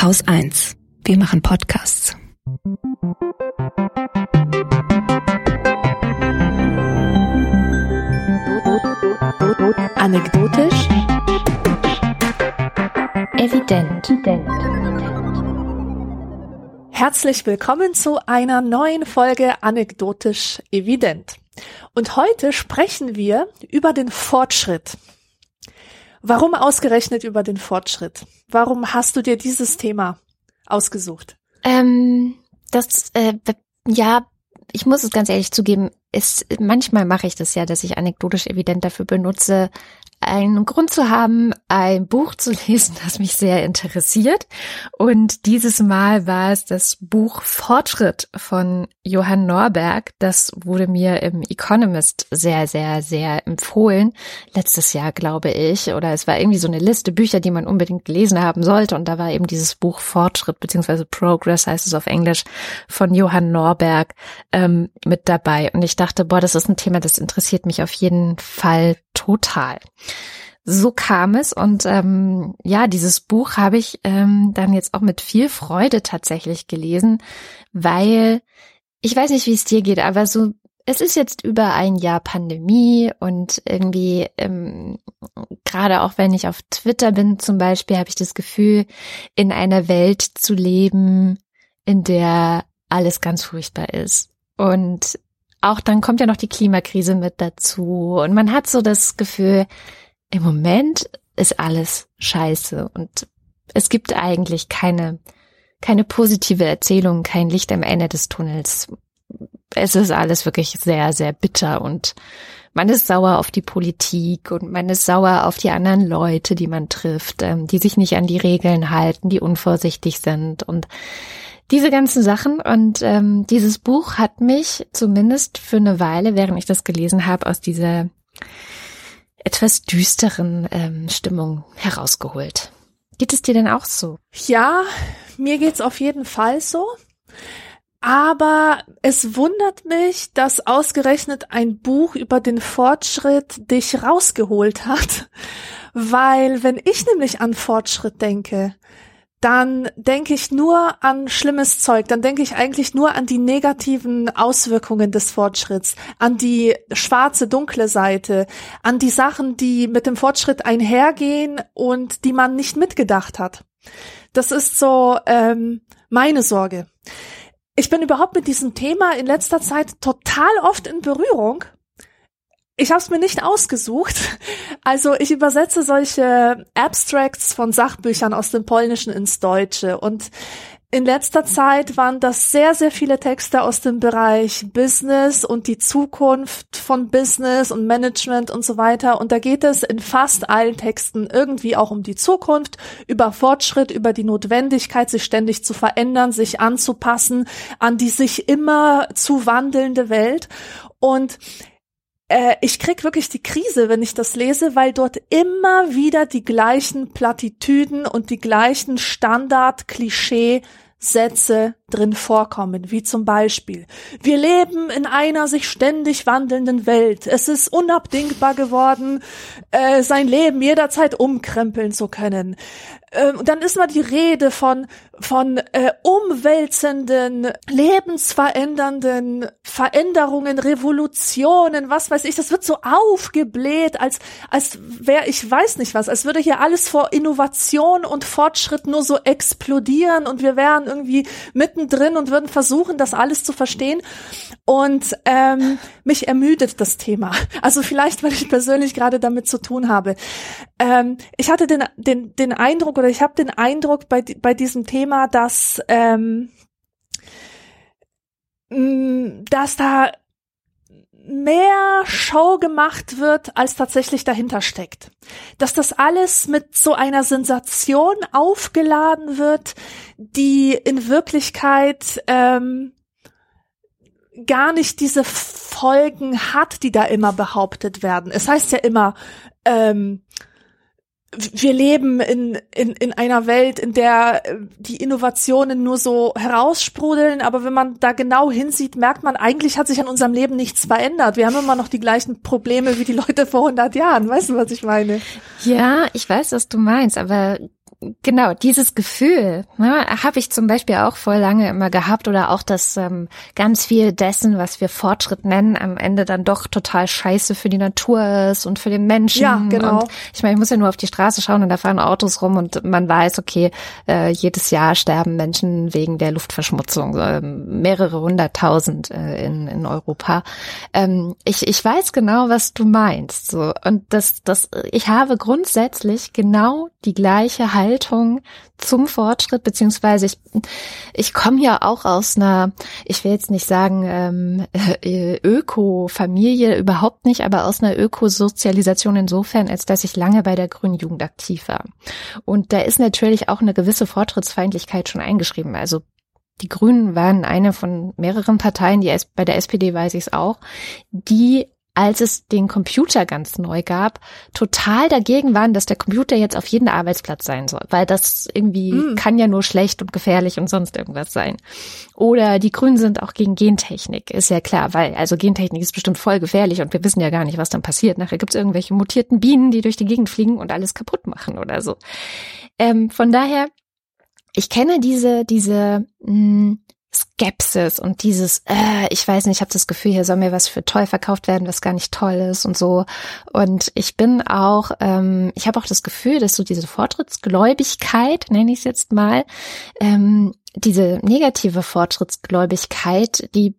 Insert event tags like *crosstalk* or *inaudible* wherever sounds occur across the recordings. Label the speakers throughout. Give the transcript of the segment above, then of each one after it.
Speaker 1: Haus 1. Wir machen Podcasts. Anekdotisch. Evident.
Speaker 2: Herzlich willkommen zu einer neuen Folge Anekdotisch Evident. Und heute sprechen wir über den Fortschritt. Warum ausgerechnet über den Fortschritt? Warum hast du dir dieses Thema ausgesucht?
Speaker 1: Ähm, das, äh, ja, ich muss es ganz ehrlich zugeben, ist, manchmal mache ich das ja, dass ich anekdotisch evident dafür benutze, einen Grund zu haben, ein Buch zu lesen, das mich sehr interessiert. Und dieses Mal war es das Buch Fortschritt von Johann Norberg. Das wurde mir im Economist sehr, sehr, sehr empfohlen. Letztes Jahr, glaube ich. Oder es war irgendwie so eine Liste Bücher, die man unbedingt gelesen haben sollte. Und da war eben dieses Buch Fortschritt, beziehungsweise Progress heißt es auf Englisch, von Johann Norberg ähm, mit dabei. Und ich dachte, boah, das ist ein Thema, das interessiert mich auf jeden Fall total. So kam es und ähm, ja, dieses Buch habe ich ähm, dann jetzt auch mit viel Freude tatsächlich gelesen, weil ich weiß nicht, wie es dir geht, aber so es ist jetzt über ein Jahr Pandemie und irgendwie ähm, gerade auch wenn ich auf Twitter bin zum Beispiel, habe ich das Gefühl, in einer Welt zu leben, in der alles ganz furchtbar ist und auch dann kommt ja noch die Klimakrise mit dazu. Und man hat so das Gefühl, im Moment ist alles scheiße. Und es gibt eigentlich keine, keine positive Erzählung, kein Licht am Ende des Tunnels. Es ist alles wirklich sehr, sehr bitter. Und man ist sauer auf die Politik und man ist sauer auf die anderen Leute, die man trifft, ähm, die sich nicht an die Regeln halten, die unvorsichtig sind. Und diese ganzen Sachen und ähm, dieses Buch hat mich zumindest für eine Weile, während ich das gelesen habe, aus dieser etwas düsteren ähm, Stimmung herausgeholt. Geht es dir denn auch so?
Speaker 2: Ja, mir geht's auf jeden Fall so. Aber es wundert mich, dass ausgerechnet ein Buch über den Fortschritt dich rausgeholt hat. *laughs* Weil wenn ich nämlich an Fortschritt denke, dann denke ich nur an schlimmes Zeug, dann denke ich eigentlich nur an die negativen Auswirkungen des Fortschritts, an die schwarze, dunkle Seite, an die Sachen, die mit dem Fortschritt einhergehen und die man nicht mitgedacht hat. Das ist so ähm, meine Sorge. Ich bin überhaupt mit diesem Thema in letzter Zeit total oft in Berührung ich habe es mir nicht ausgesucht. Also ich übersetze solche Abstracts von Sachbüchern aus dem Polnischen ins Deutsche und in letzter Zeit waren das sehr, sehr viele Texte aus dem Bereich Business und die Zukunft von Business und Management und so weiter. Und da geht es in fast allen Texten irgendwie auch um die Zukunft, über Fortschritt, über die Notwendigkeit, sich ständig zu verändern, sich anzupassen an die sich immer zu wandelnde Welt. Und äh, ich krieg wirklich die Krise, wenn ich das lese, weil dort immer wieder die gleichen Plattitüden und die gleichen Standard-Klischee Sätze drin vorkommen, wie zum Beispiel, wir leben in einer sich ständig wandelnden Welt. Es ist unabdingbar geworden, äh, sein Leben jederzeit umkrempeln zu können. Ähm, und dann ist mal die Rede von von äh, umwälzenden, lebensverändernden Veränderungen, Revolutionen, was weiß ich. Das wird so aufgebläht, als als wäre ich weiß nicht was, als würde hier alles vor Innovation und Fortschritt nur so explodieren und wir wären irgendwie mittendrin und würden versuchen, das alles zu verstehen. Und ähm, mich ermüdet das Thema. Also vielleicht, weil ich persönlich gerade damit zu tun habe. Ähm, ich hatte den den den Eindruck oder ich habe den Eindruck bei, bei diesem Thema, dass, ähm, mm, dass da mehr Show gemacht wird, als tatsächlich dahinter steckt. Dass das alles mit so einer Sensation aufgeladen wird, die in Wirklichkeit ähm, gar nicht diese Folgen hat, die da immer behauptet werden. Es heißt ja immer, ähm, wir leben in, in, in einer Welt, in der äh, die Innovationen nur so heraussprudeln, aber wenn man da genau hinsieht, merkt man, eigentlich hat sich an unserem Leben nichts verändert. Wir haben immer noch die gleichen Probleme wie die Leute vor 100 Jahren. Weißt du, was ich meine?
Speaker 1: Ja, ich weiß, was du meinst, aber genau, dieses Gefühl ne, habe ich zum Beispiel auch voll lange immer gehabt oder auch, dass ähm, ganz viel dessen, was wir Fortschritt nennen, am Ende dann doch total scheiße für die Natur ist und für den Menschen.
Speaker 2: Ja, genau.
Speaker 1: Und ich meine, ich muss ja nur auf die Straße schauen und da fahren Autos rum und man weiß, okay, äh, jedes Jahr sterben Menschen wegen der Luftverschmutzung, äh, mehrere hunderttausend äh, in, in Europa. Ähm, ich, ich weiß genau, was du meinst. So. Und das, das, ich habe grundsätzlich genau die gleiche Haltung zum Fortschritt, beziehungsweise ich, ich komme ja auch aus einer, ich will jetzt nicht sagen ähm, äh, Öko-Familie, überhaupt nicht, aber aus einer Ökosozialisation insofern, als dass ich lange bei der Grünen Jugend aktiv war. Und da ist natürlich auch eine gewisse Fortschrittsfeindlichkeit schon eingeschrieben. Also die Grünen waren eine von mehreren Parteien, die bei der SPD weiß ich es auch, die als es den Computer ganz neu gab, total dagegen waren, dass der Computer jetzt auf jedem Arbeitsplatz sein soll, weil das irgendwie mm. kann ja nur schlecht und gefährlich und sonst irgendwas sein. Oder die Grünen sind auch gegen Gentechnik, ist ja klar, weil also Gentechnik ist bestimmt voll gefährlich und wir wissen ja gar nicht, was dann passiert. Nachher gibt es irgendwelche mutierten Bienen, die durch die Gegend fliegen und alles kaputt machen oder so. Ähm, von daher, ich kenne diese diese mh, hm, Skepsis und dieses, äh, ich weiß nicht, ich habe das Gefühl, hier soll mir was für toll verkauft werden, was gar nicht toll ist und so. Und ich bin auch, ähm, ich habe auch das Gefühl, dass so diese Fortschrittsgläubigkeit, nenne ich es jetzt mal, ähm, diese negative Fortschrittsgläubigkeit, die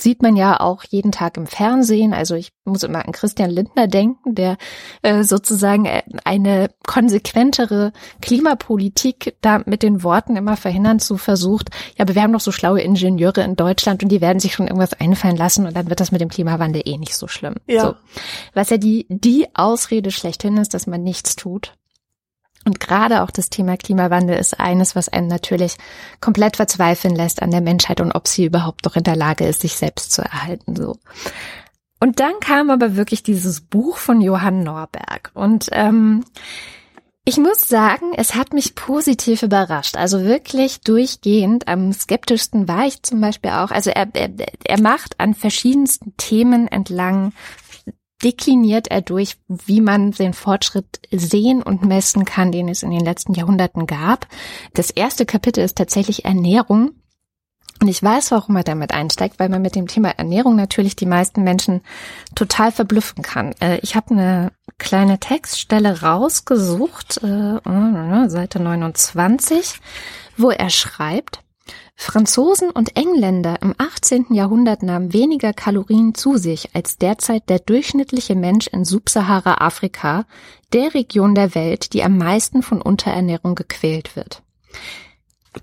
Speaker 1: sieht man ja auch jeden Tag im Fernsehen. Also ich muss immer an Christian Lindner denken, der äh, sozusagen äh, eine konsequentere Klimapolitik da mit den Worten immer verhindern zu versucht. Ja, aber wir haben doch so schlaue Ingenieure in Deutschland und die werden sich schon irgendwas einfallen lassen und dann wird das mit dem Klimawandel eh nicht so schlimm.
Speaker 2: Ja.
Speaker 1: So. Was ja die, die Ausrede schlechthin ist, dass man nichts tut. Und gerade auch das Thema Klimawandel ist eines, was einen natürlich komplett verzweifeln lässt an der Menschheit und ob sie überhaupt noch in der Lage ist, sich selbst zu erhalten, so. Und dann kam aber wirklich dieses Buch von Johann Norberg und, ähm, ich muss sagen, es hat mich positiv überrascht. Also wirklich durchgehend. Am skeptischsten war ich zum Beispiel auch. Also er, er, er macht an verschiedensten Themen entlang dekliniert er durch, wie man den Fortschritt sehen und messen kann, den es in den letzten Jahrhunderten gab. Das erste Kapitel ist tatsächlich Ernährung. Und ich weiß, warum er damit einsteigt, weil man mit dem Thema Ernährung natürlich die meisten Menschen total verblüffen kann. Äh, ich habe eine kleine Textstelle rausgesucht, äh, Seite 29, wo er schreibt, Franzosen und Engländer im 18. Jahrhundert nahmen weniger Kalorien zu sich als derzeit der durchschnittliche Mensch in Subsahara-Afrika, der Region der Welt, die am meisten von Unterernährung gequält wird.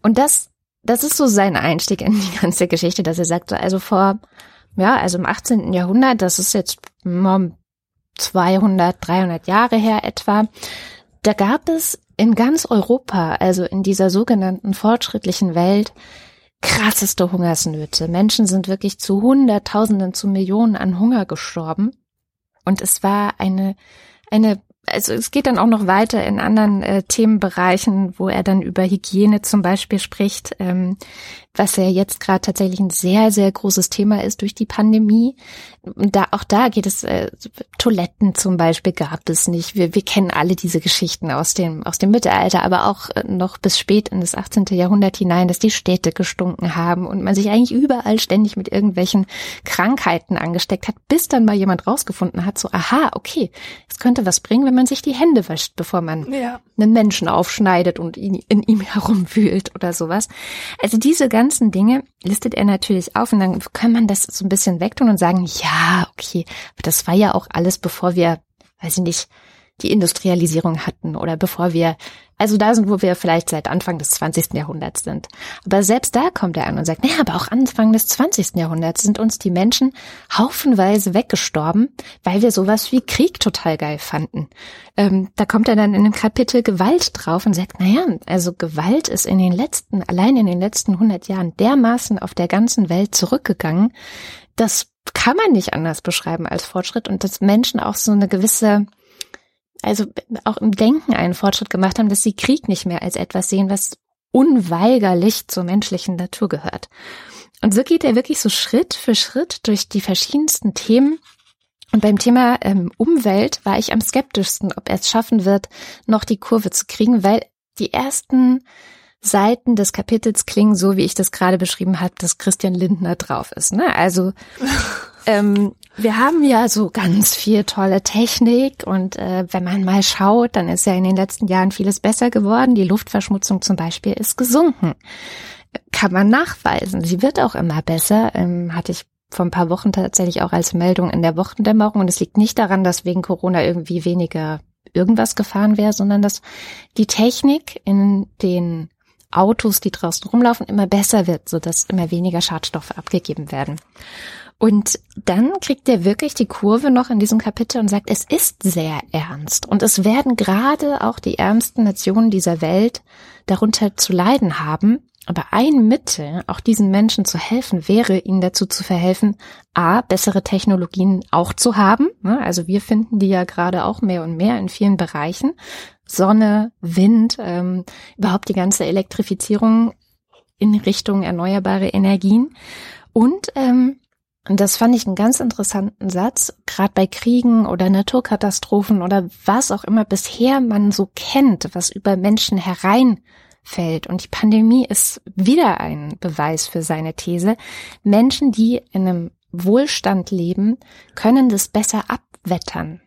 Speaker 1: Und das, das ist so sein Einstieg in die ganze Geschichte, dass er sagt, also vor, ja, also im 18. Jahrhundert, das ist jetzt 200, 300 Jahre her etwa, da gab es in ganz Europa, also in dieser sogenannten fortschrittlichen Welt, krasseste Hungersnöte. Menschen sind wirklich zu Hunderttausenden, zu Millionen an Hunger gestorben. Und es war eine, eine also es geht dann auch noch weiter in anderen äh, Themenbereichen, wo er dann über Hygiene zum Beispiel spricht, ähm, was ja jetzt gerade tatsächlich ein sehr, sehr großes Thema ist durch die Pandemie. Und da, auch da geht es, äh, Toiletten zum Beispiel gab es nicht. Wir, wir kennen alle diese Geschichten aus dem, aus dem Mittelalter, aber auch äh, noch bis spät in das 18. Jahrhundert hinein, dass die Städte gestunken haben und man sich eigentlich überall ständig mit irgendwelchen Krankheiten angesteckt hat, bis dann mal jemand rausgefunden hat, so, aha, okay, es könnte was bringen, wenn man sich die Hände wäscht, bevor man
Speaker 2: ja.
Speaker 1: einen Menschen aufschneidet und ihn, in ihm herumwühlt oder sowas. Also diese ganzen Dinge listet er natürlich auf und dann kann man das so ein bisschen wegtun und sagen, ja, okay, das war ja auch alles, bevor wir, weiß ich nicht, die Industrialisierung hatten oder bevor wir also da sind, wo wir vielleicht seit Anfang des 20. Jahrhunderts sind. Aber selbst da kommt er an und sagt, naja, aber auch Anfang des 20. Jahrhunderts sind uns die Menschen haufenweise weggestorben, weil wir sowas wie Krieg total geil fanden. Ähm, da kommt er dann in dem Kapitel Gewalt drauf und sagt, naja, also Gewalt ist in den letzten, allein in den letzten 100 Jahren dermaßen auf der ganzen Welt zurückgegangen, das kann man nicht anders beschreiben als Fortschritt und dass Menschen auch so eine gewisse also auch im Denken einen Fortschritt gemacht haben, dass sie Krieg nicht mehr als etwas sehen, was unweigerlich zur menschlichen Natur gehört. Und so geht er wirklich so Schritt für Schritt durch die verschiedensten Themen. Und beim Thema ähm, Umwelt war ich am skeptischsten, ob er es schaffen wird, noch die Kurve zu kriegen, weil die ersten Seiten des Kapitels klingen so, wie ich das gerade beschrieben habe, dass Christian Lindner drauf ist. Ne? Also *laughs* ähm, wir haben ja so ganz viel tolle Technik und äh, wenn man mal schaut, dann ist ja in den letzten Jahren vieles besser geworden. Die Luftverschmutzung zum Beispiel ist gesunken. Kann man nachweisen. Sie wird auch immer besser. Ähm, hatte ich vor ein paar Wochen tatsächlich auch als Meldung in der Wochendämmerung. Und es liegt nicht daran, dass wegen Corona irgendwie weniger irgendwas gefahren wäre, sondern dass die Technik in den Autos, die draußen rumlaufen, immer besser wird, so dass immer weniger Schadstoffe abgegeben werden. Und dann kriegt er wirklich die Kurve noch in diesem Kapitel und sagt, es ist sehr ernst. Und es werden gerade auch die ärmsten Nationen dieser Welt darunter zu leiden haben. Aber ein Mittel, auch diesen Menschen zu helfen, wäre, ihnen dazu zu verhelfen, a, bessere Technologien auch zu haben. Ne? Also wir finden die ja gerade auch mehr und mehr in vielen Bereichen. Sonne, Wind, ähm, überhaupt die ganze Elektrifizierung in Richtung erneuerbare Energien. Und ähm, und das fand ich einen ganz interessanten Satz, gerade bei Kriegen oder Naturkatastrophen oder was auch immer bisher man so kennt, was über Menschen hereinfällt. Und die Pandemie ist wieder ein Beweis für seine These. Menschen, die in einem Wohlstand leben, können das besser abwettern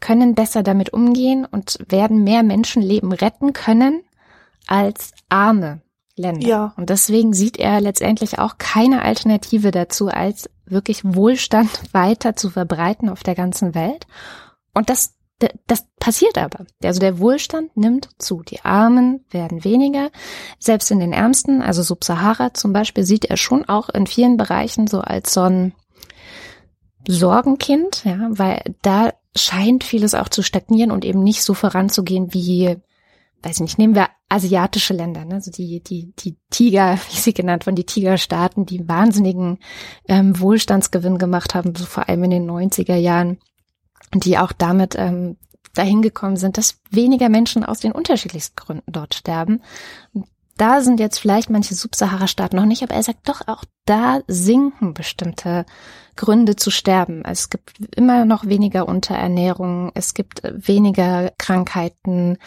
Speaker 1: können besser damit umgehen und werden mehr Menschenleben retten können als arme Länder. Ja. Und deswegen sieht er letztendlich auch keine Alternative dazu, als wirklich Wohlstand *laughs* weiter zu verbreiten auf der ganzen Welt. Und das, das passiert aber. Also der Wohlstand nimmt zu. Die Armen werden weniger. Selbst in den Ärmsten, also Sub-Sahara zum Beispiel, sieht er schon auch in vielen Bereichen so als so ein Sorgenkind, ja, weil da scheint vieles auch zu stagnieren und eben nicht so voranzugehen wie, weiß nicht, nehmen wir asiatische Länder, ne? also die, die, die Tiger, *laughs* wie sie genannt wurden, die Tigerstaaten, die wahnsinnigen ähm, Wohlstandsgewinn gemacht haben, so vor allem in den 90er Jahren, die auch damit ähm, dahin gekommen sind, dass weniger Menschen aus den unterschiedlichsten Gründen dort sterben. Da sind jetzt vielleicht manche Subsahara-Staaten noch nicht, aber er sagt doch, auch da sinken bestimmte Gründe zu sterben. Es gibt immer noch weniger Unterernährung, es gibt weniger Krankheiten.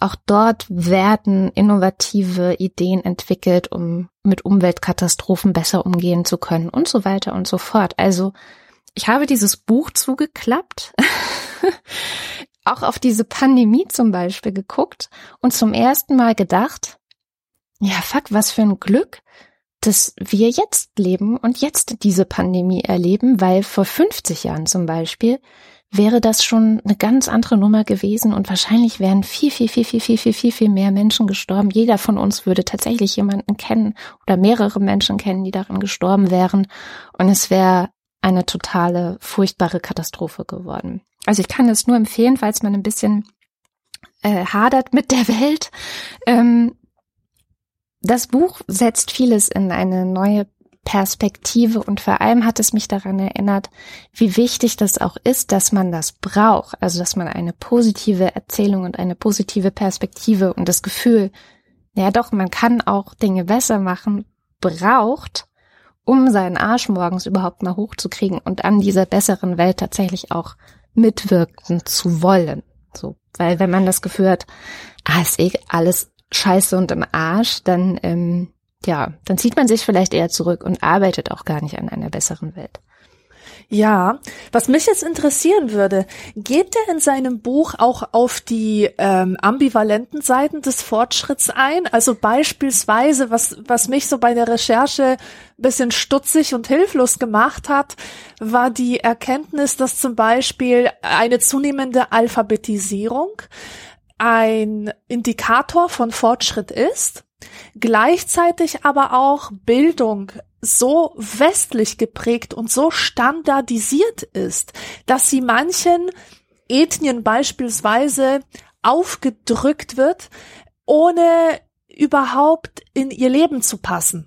Speaker 1: Auch dort werden innovative Ideen entwickelt, um mit Umweltkatastrophen besser umgehen zu können und so weiter und so fort. Also ich habe dieses Buch zugeklappt. *laughs* auch auf diese Pandemie zum Beispiel geguckt und zum ersten Mal gedacht, ja, fuck, was für ein Glück, dass wir jetzt leben und jetzt diese Pandemie erleben, weil vor 50 Jahren zum Beispiel wäre das schon eine ganz andere Nummer gewesen und wahrscheinlich wären viel, viel, viel, viel, viel, viel, viel, viel mehr Menschen gestorben. Jeder von uns würde tatsächlich jemanden kennen oder mehrere Menschen kennen, die daran gestorben wären und es wäre eine totale, furchtbare Katastrophe geworden. Also ich kann es nur empfehlen, falls man ein bisschen äh, hadert mit der Welt, ähm, das Buch setzt vieles in eine neue Perspektive und vor allem hat es mich daran erinnert, wie wichtig das auch ist, dass man das braucht, also dass man eine positive Erzählung und eine positive Perspektive und das Gefühl, ja doch, man kann auch Dinge besser machen, braucht, um seinen Arsch morgens überhaupt mal hochzukriegen und an dieser besseren Welt tatsächlich auch mitwirken zu wollen. So, weil wenn man das Gefühl hat, ah, ist eh alles scheiße und im Arsch, dann, ähm, ja, dann zieht man sich vielleicht eher zurück und arbeitet auch gar nicht an einer besseren Welt.
Speaker 2: Ja, was mich jetzt interessieren würde, geht er in seinem Buch auch auf die ähm, ambivalenten Seiten des Fortschritts ein? Also beispielsweise, was, was mich so bei der Recherche bisschen stutzig und hilflos gemacht hat, war die Erkenntnis, dass zum Beispiel eine zunehmende Alphabetisierung ein Indikator von Fortschritt ist, gleichzeitig aber auch Bildung so westlich geprägt und so standardisiert ist, dass sie manchen Ethnien beispielsweise aufgedrückt wird, ohne überhaupt in ihr Leben zu passen.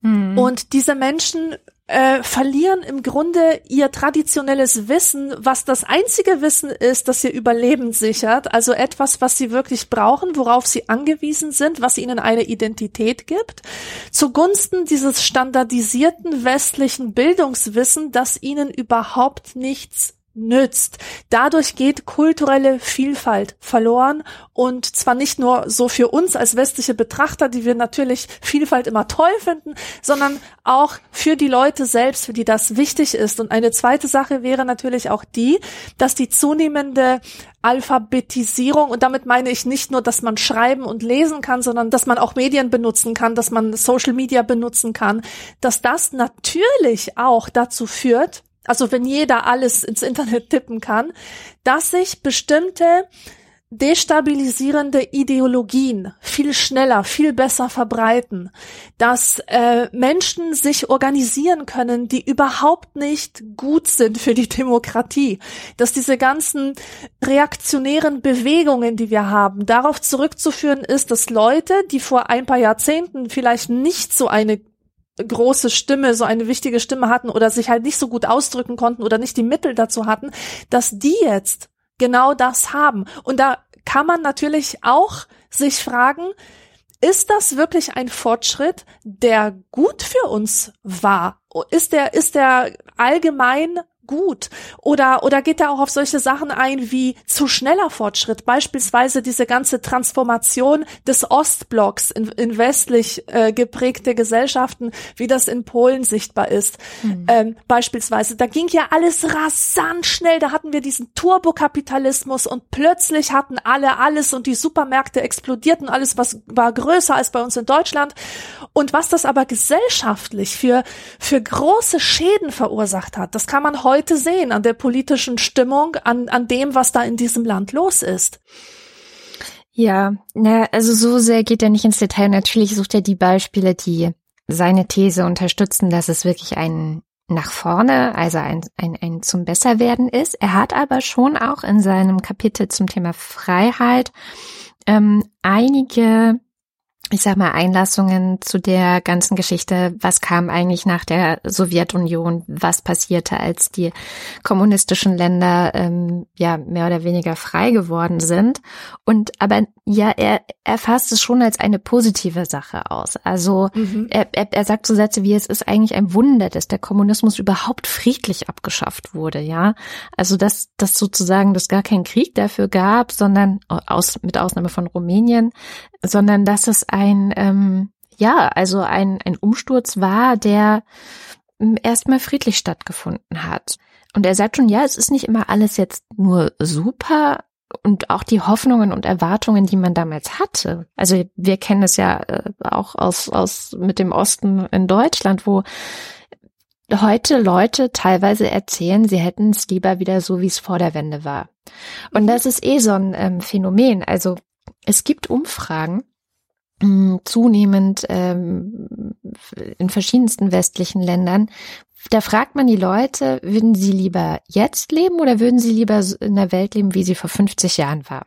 Speaker 2: Mhm. Und diese Menschen äh, verlieren im Grunde ihr traditionelles Wissen, was das einzige Wissen ist, das ihr Überleben sichert, also etwas, was sie wirklich brauchen, worauf sie angewiesen sind, was ihnen eine Identität gibt, zugunsten dieses standardisierten westlichen Bildungswissen, das ihnen überhaupt nichts nützt. Dadurch geht kulturelle Vielfalt verloren und zwar nicht nur so für uns als westliche Betrachter, die wir natürlich Vielfalt immer toll finden, sondern auch für die Leute selbst, für die das wichtig ist. Und eine zweite Sache wäre natürlich auch die, dass die zunehmende Alphabetisierung, und damit meine ich nicht nur, dass man schreiben und lesen kann, sondern dass man auch Medien benutzen kann, dass man Social Media benutzen kann, dass das natürlich auch dazu führt, also wenn jeder alles ins Internet *laughs* tippen kann, dass sich bestimmte destabilisierende Ideologien viel schneller, viel besser verbreiten, dass äh, Menschen sich organisieren können, die überhaupt nicht gut sind für die *laughs* Demokratie, dass diese ganzen reaktionären Bewegungen, die wir haben, darauf zurückzuführen ist, dass Leute, die vor ein paar Jahrzehnten vielleicht nicht so eine große Stimme, so eine wichtige Stimme hatten oder sich halt nicht so gut ausdrücken konnten oder nicht die Mittel dazu hatten, dass die jetzt genau das haben. Und da kann man natürlich auch sich fragen, ist das wirklich ein Fortschritt, der gut für uns war? Ist der, ist der allgemein gut? Oder, oder geht er auch auf solche Sachen ein wie zu schneller Fortschritt? Beispielsweise diese ganze Transformation des Ostblocks in, in westlich äh, geprägte Gesellschaften, wie das in Polen sichtbar ist. Mhm. Ähm, beispielsweise, da ging ja alles rasant schnell. Da hatten wir diesen Turbokapitalismus und plötzlich hatten alle alles und die Supermärkte explodierten. Alles was war größer als bei uns in Deutschland. Und was das aber gesellschaftlich für, für große Schäden verursacht hat, das kann man heute heute sehen an der politischen Stimmung, an, an dem, was da in diesem Land los ist.
Speaker 1: Ja, na, also so sehr geht er nicht ins Detail. Natürlich sucht er die Beispiele, die seine These unterstützen, dass es wirklich ein nach vorne, also ein, ein, ein zum Besserwerden ist. Er hat aber schon auch in seinem Kapitel zum Thema Freiheit ähm, einige ich sag mal, Einlassungen zu der ganzen Geschichte, was kam eigentlich nach der Sowjetunion, was passierte, als die kommunistischen Länder ähm, ja mehr oder weniger frei geworden sind. Und aber ja, er, er fasst es schon als eine positive Sache aus. Also mhm. er, er, er sagt so Sätze wie es ist eigentlich ein Wunder, dass der Kommunismus überhaupt friedlich abgeschafft wurde, ja. Also dass, dass sozusagen das gar keinen Krieg dafür gab, sondern aus, mit Ausnahme von Rumänien, sondern dass es ein, ähm, ja, also ein, ein Umsturz war, der ähm, erstmal friedlich stattgefunden hat. Und er sagt schon, ja, es ist nicht immer alles jetzt nur super und auch die Hoffnungen und Erwartungen, die man damals hatte. Also wir kennen es ja äh, auch aus, aus mit dem Osten in Deutschland, wo heute Leute teilweise erzählen, sie hätten es lieber wieder so, wie es vor der Wende war. Und mhm. das ist eh so ein ähm, Phänomen. Also es gibt Umfragen, mm, zunehmend ähm, in verschiedensten westlichen Ländern. Da fragt man die Leute, würden sie lieber jetzt leben oder würden sie lieber in der Welt leben, wie sie vor 50 Jahren war?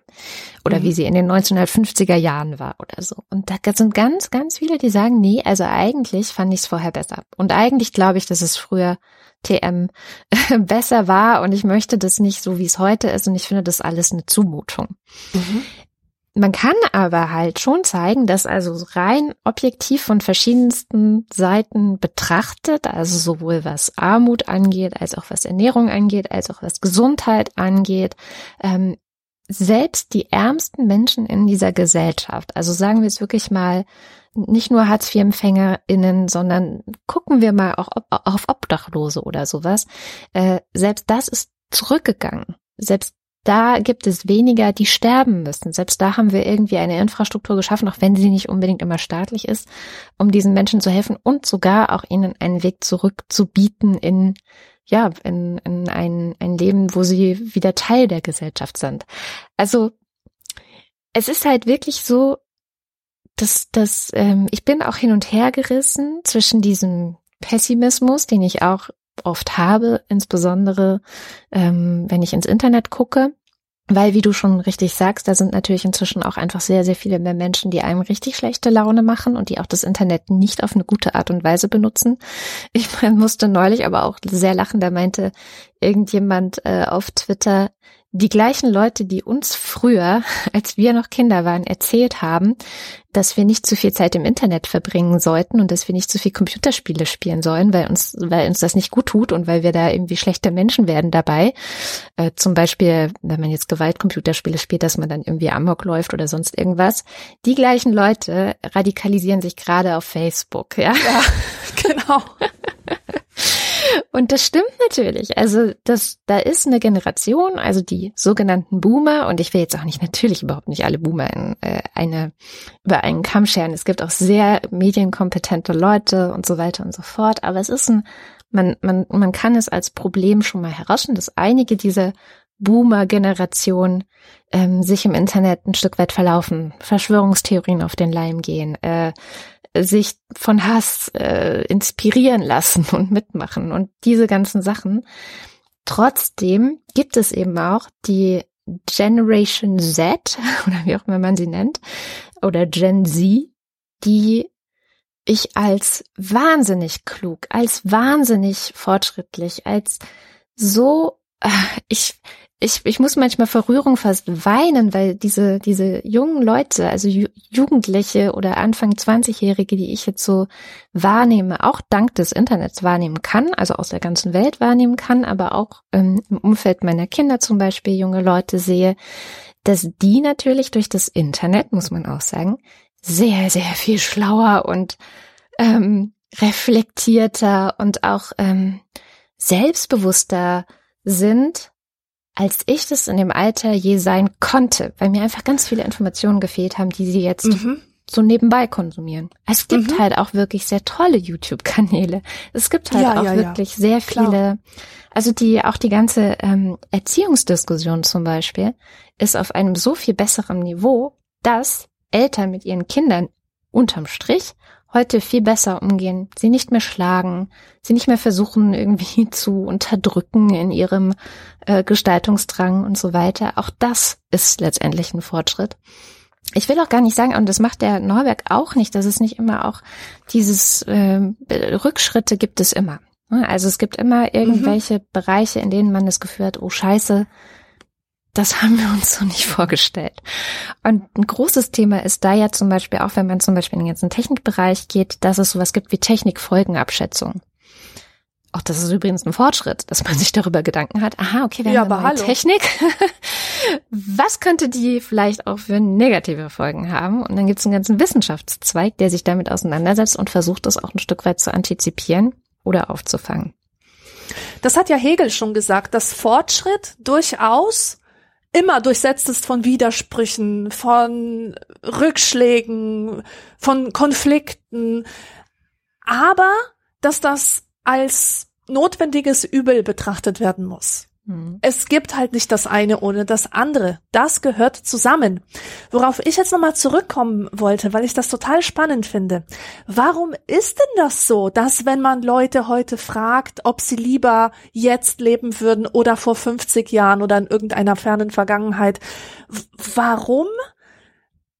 Speaker 1: Oder mhm. wie sie in den 1950er Jahren war oder so. Und da sind ganz, ganz viele, die sagen, nee, also eigentlich fand ich es vorher besser. Und eigentlich glaube ich, dass es früher TM *laughs* besser war und ich möchte das nicht so, wie es heute ist und ich finde das alles eine Zumutung. Mhm. Man kann aber halt schon zeigen, dass also rein objektiv von verschiedensten Seiten betrachtet, also sowohl was Armut angeht, als auch was Ernährung angeht, als auch was Gesundheit angeht, ähm, selbst die ärmsten Menschen in dieser Gesellschaft, also sagen wir es wirklich mal, nicht nur Hartz-IV-EmpfängerInnen, sondern gucken wir mal auch auf Obdachlose oder sowas, äh, selbst das ist zurückgegangen. Selbst da gibt es weniger, die sterben müssen. Selbst da haben wir irgendwie eine Infrastruktur geschaffen, auch wenn sie nicht unbedingt immer staatlich ist, um diesen Menschen zu helfen und sogar auch ihnen einen Weg zurückzubieten in, ja, in, in ein, ein Leben, wo sie wieder Teil der Gesellschaft sind. Also, es ist halt wirklich so, dass, dass ähm, ich bin auch hin und her gerissen zwischen diesem Pessimismus, den ich auch oft habe, insbesondere ähm, wenn ich ins Internet gucke. Weil, wie du schon richtig sagst, da sind natürlich inzwischen auch einfach sehr, sehr viele mehr Menschen, die einem richtig schlechte Laune machen und die auch das Internet nicht auf eine gute Art und Weise benutzen. *laughs* Ich musste neulich aber auch sehr lachen, da meinte irgendjemand äh, auf Twitter, die gleichen Leute, die uns früher, *laughs* als wir noch Kinder waren, erzählt haben, dass wir nicht zu viel Zeit im Internet verbringen sollten und dass wir nicht zu viel Computerspiele spielen sollen, weil uns, weil uns das nicht gut tut und weil wir da irgendwie schlechte Menschen werden dabei. Äh, zum Beispiel, wenn man jetzt Gewaltcomputerspiele spielt, dass man dann irgendwie Amok läuft oder sonst irgendwas. Die gleichen Leute radikalisieren sich gerade auf Facebook, ja. Ja, *laughs*
Speaker 2: genau. *laughs*
Speaker 1: Und das stimmt natürlich. Also das, da ist eine Generation, also die sogenannten Boomer, und ich will jetzt auch nicht natürlich überhaupt nicht alle Boomer in äh, eine über einen Kamm scheren. Es gibt auch sehr medienkompetente Leute und so weiter und so fort. Aber es ist ein, man, man, man kann es als Problem schon mal herausstellen, dass einige dieser Boomer-Generation ähm, sich im Internet ein Stück weit verlaufen, Verschwörungstheorien auf den Leim gehen, äh, sich von Hass äh, inspirieren lassen und mitmachen und diese ganzen Sachen. Trotzdem gibt es eben auch die Generation Z *laughs* oder wie auch immer man sie nennt oder Gen Z, die ich als wahnsinnig klug, als wahnsinnig fortschrittlich, als so, *laughs* ich, ich, ich muss manchmal vor Rührung fast weinen, weil diese, diese jungen Leute, also Jugendliche oder Anfang 20-Jährige, die ich jetzt so wahrnehme, auch dank des Internets wahrnehmen kann, also aus der ganzen Welt wahrnehmen kann, aber auch ähm, im Umfeld meiner Kinder zum Beispiel junge Leute sehe, dass die natürlich durch das Internet, muss man auch sagen, sehr, sehr viel schlauer und ähm, reflektierter und auch ähm, selbstbewusster sind als ich das in dem Alter je sein konnte, weil mir einfach ganz viele Informationen gefehlt haben, die sie jetzt mhm. so nebenbei konsumieren. Es gibt mhm. halt auch wirklich sehr tolle YouTube-Kanäle. Es gibt halt ja, auch ja, wirklich ja. sehr viele, Klar. also die, auch die ganze ähm, Erziehungsdiskussion zum Beispiel ist auf einem so viel besseren Niveau, dass Eltern mit ihren Kindern unterm Strich heute viel besser umgehen, sie nicht mehr schlagen, sie nicht mehr versuchen *laughs* irgendwie zu unterdrücken in ihrem äh, Gestaltungsdrang und so weiter. Auch das ist letztendlich ein Fortschritt. Ich will auch gar nicht sagen, und das macht der Norberg auch nicht, dass es nicht immer auch dieses äh, Rückschritte gibt es immer. Also es gibt immer mhm. irgendwelche mhm. Bereiche, in denen man das Gefühl hat, oh Scheiße, das haben wir uns so nicht vorgestellt. Und ein großes Thema ist da ja zum Beispiel auch, wenn man zum Beispiel in den ganzen Technikbereich geht, dass es sowas gibt wie Technikfolgenabschätzung. Auch das ist übrigens ein Fortschritt, dass man sich darüber Gedanken hat. Aha, okay, wir ja, haben eine Technik. *laughs* Was könnte die vielleicht auch für negative Folgen haben? Und dann gibt es einen ganzen Wissenschaftszweig, der sich damit auseinandersetzt und versucht, das auch ein Stück weit zu antizipieren oder aufzufangen.
Speaker 2: Das hat ja Hegel schon gesagt, dass Fortschritt durchaus immer durchsetzt ist von Widersprüchen, von Rückschlägen, von Konflikten, aber dass das als notwendiges Übel betrachtet werden muss. Mhm. Es gibt halt nicht das eine ohne das andere. Das gehört zusammen. Worauf ich jetzt nochmal zurückkommen wollte, weil ich das total spannend finde. Warum ist denn das so, dass wenn man Leute heute fragt, ob sie lieber jetzt leben würden oder vor 50 Jahren oder in irgendeiner fernen Vergangenheit, warum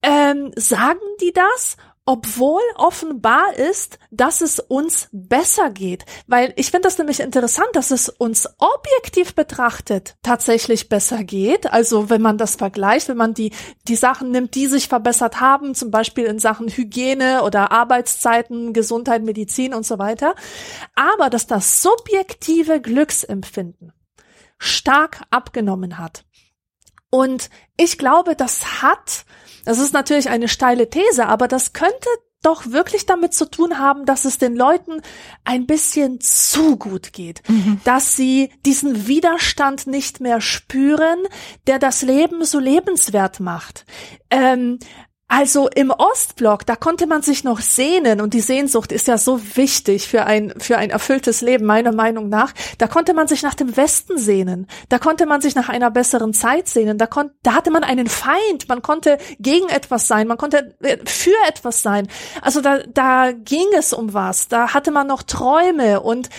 Speaker 2: ähm, sagen die das? Obwohl offenbar ist, dass es uns besser geht. Weil ich finde das nämlich interessant, dass es uns objektiv betrachtet tatsächlich besser geht. Also wenn man das vergleicht, wenn man die, die Sachen nimmt, die sich verbessert haben, zum Beispiel in Sachen Hygiene oder Arbeitszeiten, Gesundheit, Medizin und so weiter. Aber dass das subjektive Glücksempfinden stark abgenommen hat. Und ich glaube, das hat das ist natürlich eine steile These, aber das könnte doch wirklich damit zu tun haben, dass es den Leuten ein bisschen zu gut geht, mhm. dass sie diesen Widerstand nicht mehr spüren, der das Leben so lebenswert macht. Ähm, also im Ostblock, da konnte man sich noch sehnen und die Sehnsucht ist ja so wichtig für ein, für ein erfülltes Leben, meiner Meinung nach. Da konnte man sich nach dem Westen sehnen. Da konnte man sich nach einer besseren Zeit sehnen. Da konnte, da hatte man einen Feind. Man konnte gegen etwas sein. Man konnte äh, für etwas sein. Also da, da ging es um was. Da hatte man noch Träume und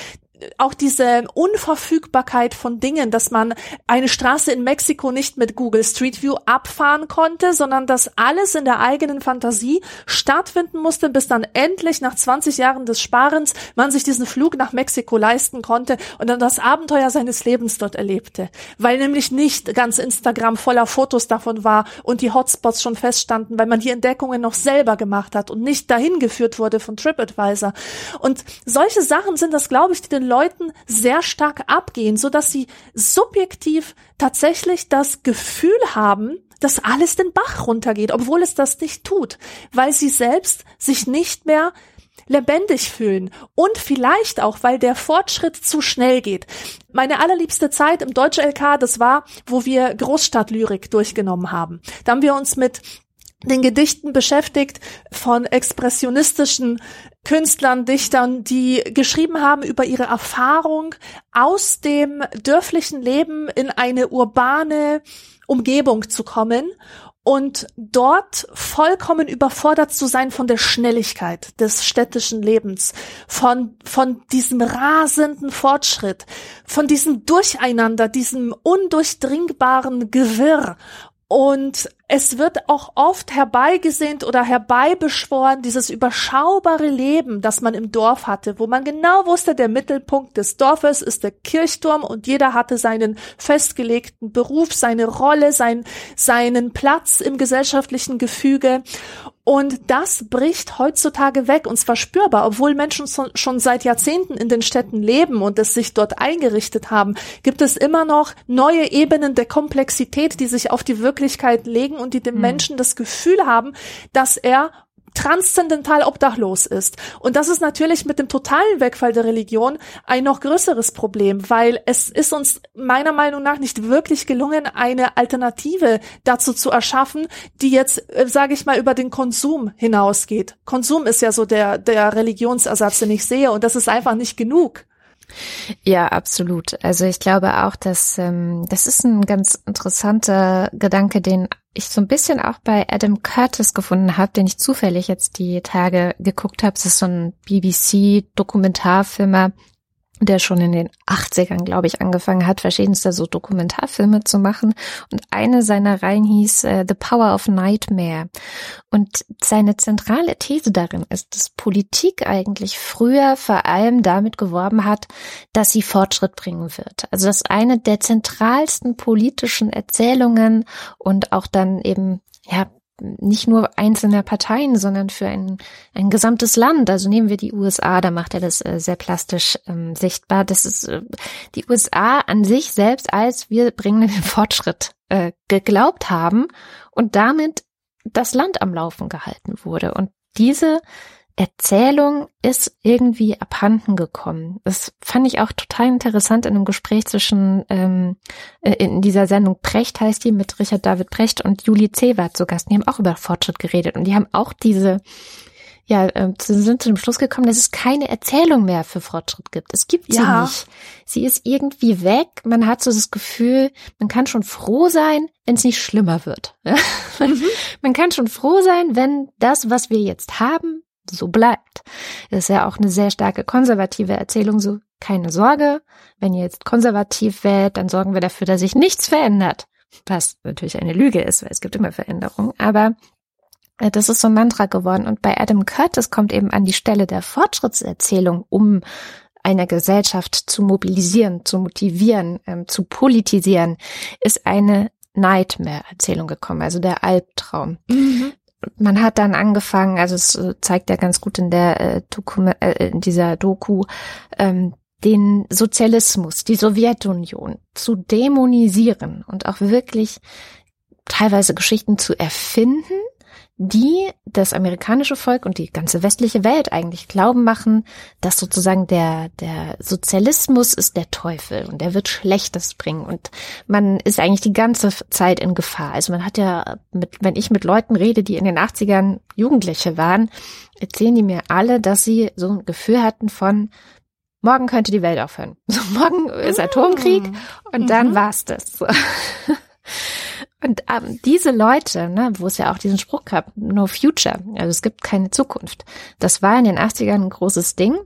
Speaker 2: auch diese Unverfügbarkeit von Dingen, dass man eine Straße in Mexiko nicht mit Google Street View abfahren konnte, sondern dass alles in der eigenen Fantasie stattfinden musste, bis dann endlich nach 20 Jahren des Sparens man sich diesen Flug nach Mexiko leisten konnte und dann das Abenteuer seines Lebens dort erlebte. Weil nämlich nicht ganz Instagram voller Fotos davon war und die Hotspots schon feststanden, weil man die Entdeckungen noch selber gemacht hat und nicht dahin geführt wurde von TripAdvisor. Und solche Sachen sind das, glaube ich, die den Leuten sehr stark abgehen, so dass sie subjektiv tatsächlich das Gefühl haben, dass alles den Bach runtergeht, obwohl es das nicht tut, weil sie selbst sich nicht mehr lebendig fühlen und vielleicht auch, weil der Fortschritt zu schnell geht. Meine allerliebste Zeit im Deutsche LK, das war, wo wir Großstadtlyrik durchgenommen haben. Da haben wir uns mit den Gedichten beschäftigt von expressionistischen Künstlern, Dichtern, die geschrieben haben über ihre Erfahrung aus dem dörflichen Leben in eine urbane Umgebung zu kommen und dort vollkommen überfordert zu sein von der Schnelligkeit des städtischen Lebens, von, von diesem rasenden Fortschritt, von diesem Durcheinander, diesem undurchdringbaren Gewirr und es wird auch oft herbeigesehnt oder herbeibeschworen, dieses überschaubare Leben, das man im Dorf hatte, wo man genau wusste, der Mittelpunkt des Dorfes ist der Kirchturm und jeder hatte seinen festgelegten Beruf, seine Rolle, sein, seinen Platz im gesellschaftlichen Gefüge. Und das bricht heutzutage weg und zwar spürbar, obwohl Menschen schon seit Jahrzehnten in den Städten leben und es sich dort eingerichtet haben, gibt es immer noch neue Ebenen der Komplexität, die sich auf die Wirklichkeit legen und die dem hm. Menschen das Gefühl haben, dass er transzendental obdachlos ist. Und das ist natürlich mit dem totalen Wegfall der Religion ein noch größeres Problem, weil es ist uns meiner Meinung nach nicht wirklich gelungen, eine Alternative dazu zu erschaffen, die jetzt, äh, sage ich mal, über den Konsum hinausgeht. Konsum ist ja so der, der Religionsersatz, den ich sehe, und das ist einfach nicht genug.
Speaker 1: Ja, absolut. Also ich glaube auch, dass ähm, das ist ein ganz interessanter Gedanke, den ich so ein bisschen auch bei Adam Curtis gefunden habe, den ich zufällig jetzt die Tage geguckt habe. Das ist so ein BBC-Dokumentarfilmer, der schon in den 80ern, glaube ich, angefangen hat, verschiedenste so Dokumentarfilme zu machen. Und eine seiner Reihen hieß äh, The Power of Nightmare. Und seine zentrale These darin ist, dass Politik eigentlich früher vor allem damit geworben hat, dass sie Fortschritt bringen wird. Also dass eine der zentralsten politischen Erzählungen und auch dann eben ja, nicht nur einzelner Parteien, sondern für ein, ein gesamtes Land. Also nehmen wir die USA, da macht er das äh, sehr plastisch ähm, sichtbar. Das ist äh, die USA an sich selbst als wir bringen den Fortschritt äh, geglaubt haben und damit das Land am Laufen gehalten wurde. Und diese Erzählung ist irgendwie abhanden gekommen. Das fand ich auch total interessant in einem Gespräch zwischen, ähm, äh, in dieser Sendung Precht heißt die, mit Richard David Precht und Julie Zewert zu Gast. Die haben auch über Fortschritt geredet und die haben auch diese, ja, äh, sind zu dem Schluss gekommen, dass es keine Erzählung mehr für Fortschritt gibt. Es gibt sie ja. nicht. Sie ist irgendwie weg. Man hat so das Gefühl, man kann schon froh sein, wenn es nicht schlimmer wird. *laughs* Mhm. man kann schon froh sein, wenn das, was wir jetzt haben, so bleibt. Das ist ja auch eine sehr starke konservative Erzählung, so keine Sorge, wenn ihr jetzt konservativ wählt, dann sorgen wir dafür, dass sich nichts verändert. Was natürlich eine Lüge ist, weil es gibt immer Veränderungen. Aber das ist so ein Mantra geworden. Und bei Adam Curtis kommt eben an die Stelle der Fortschrittserzählung, um eine Gesellschaft zu mobilisieren, zu motivieren, ähm, zu politisieren, ist eine Nightmare-Erzählung gekommen, also der Albtraum. Mhm man hat dann angefangen, also es äh, zeigt ja ganz gut in der äh, Doku, äh, in dieser Doku, ähm, den Sozialismus, die Sowjetunion zu dämonisieren und auch wirklich teilweise Geschichten zu erfinden, die das amerikanische Volk und die ganze westliche Welt eigentlich glauben machen, dass sozusagen der, der Sozialismus ist der Teufel und der wird Schlechtes bringen und man ist eigentlich die ganze Zeit in Gefahr. Also man hat ja, mit, wenn ich mit Leuten rede, die in den 80ern Jugendliche waren, erzählen die mir alle, dass sie so ein Gefühl hatten von, morgen könnte die Welt aufhören. *laughs* So, morgen ist Atomkrieg und dann mhm. war's das. *laughs* Und ähm, diese Leute, ne, wo es ja auch diesen Spruch gab, no future, also es gibt keine Zukunft, das war in den 80ern ein großes Ding.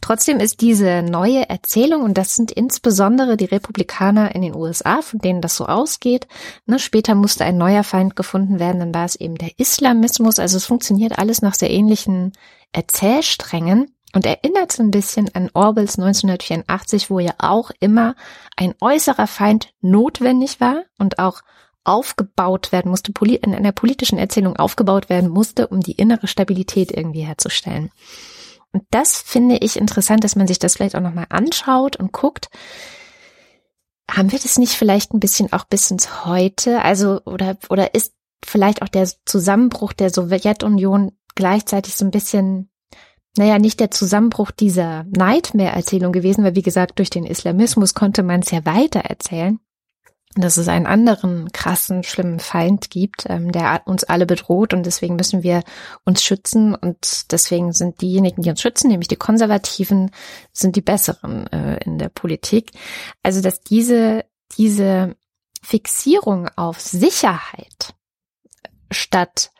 Speaker 1: Trotzdem ist diese neue Erzählung, und das sind insbesondere die Republikaner in den USA, von denen das so ausgeht, ne, später musste ein neuer Feind gefunden werden, dann war es eben der Islamismus, also es funktioniert alles nach sehr ähnlichen Erzählsträngen und erinnert so ein bisschen an Orwells 1984, wo ja auch immer ein äußerer Feind notwendig war und auch aufgebaut werden musste, in einer politischen Erzählung aufgebaut werden musste, um die innere Stabilität irgendwie herzustellen. Und das finde ich interessant, dass man sich das vielleicht auch nochmal anschaut und guckt. Haben wir das nicht vielleicht ein bisschen auch bis ins Heute? Also, oder, oder ist vielleicht auch der Zusammenbruch der Sowjetunion gleichzeitig so ein bisschen, naja, nicht der Zusammenbruch dieser Nightmare-Erzählung gewesen, weil wie gesagt, durch den Islamismus konnte man es ja weiter erzählen dass es einen anderen krassen, schlimmen Feind gibt, ähm, der uns alle bedroht und deswegen müssen wir uns schützen und deswegen sind diejenigen, die uns schützen, nämlich die Konservativen, sind die besseren äh, in der Politik. Also dass diese diese Fixierung auf Sicherheit statt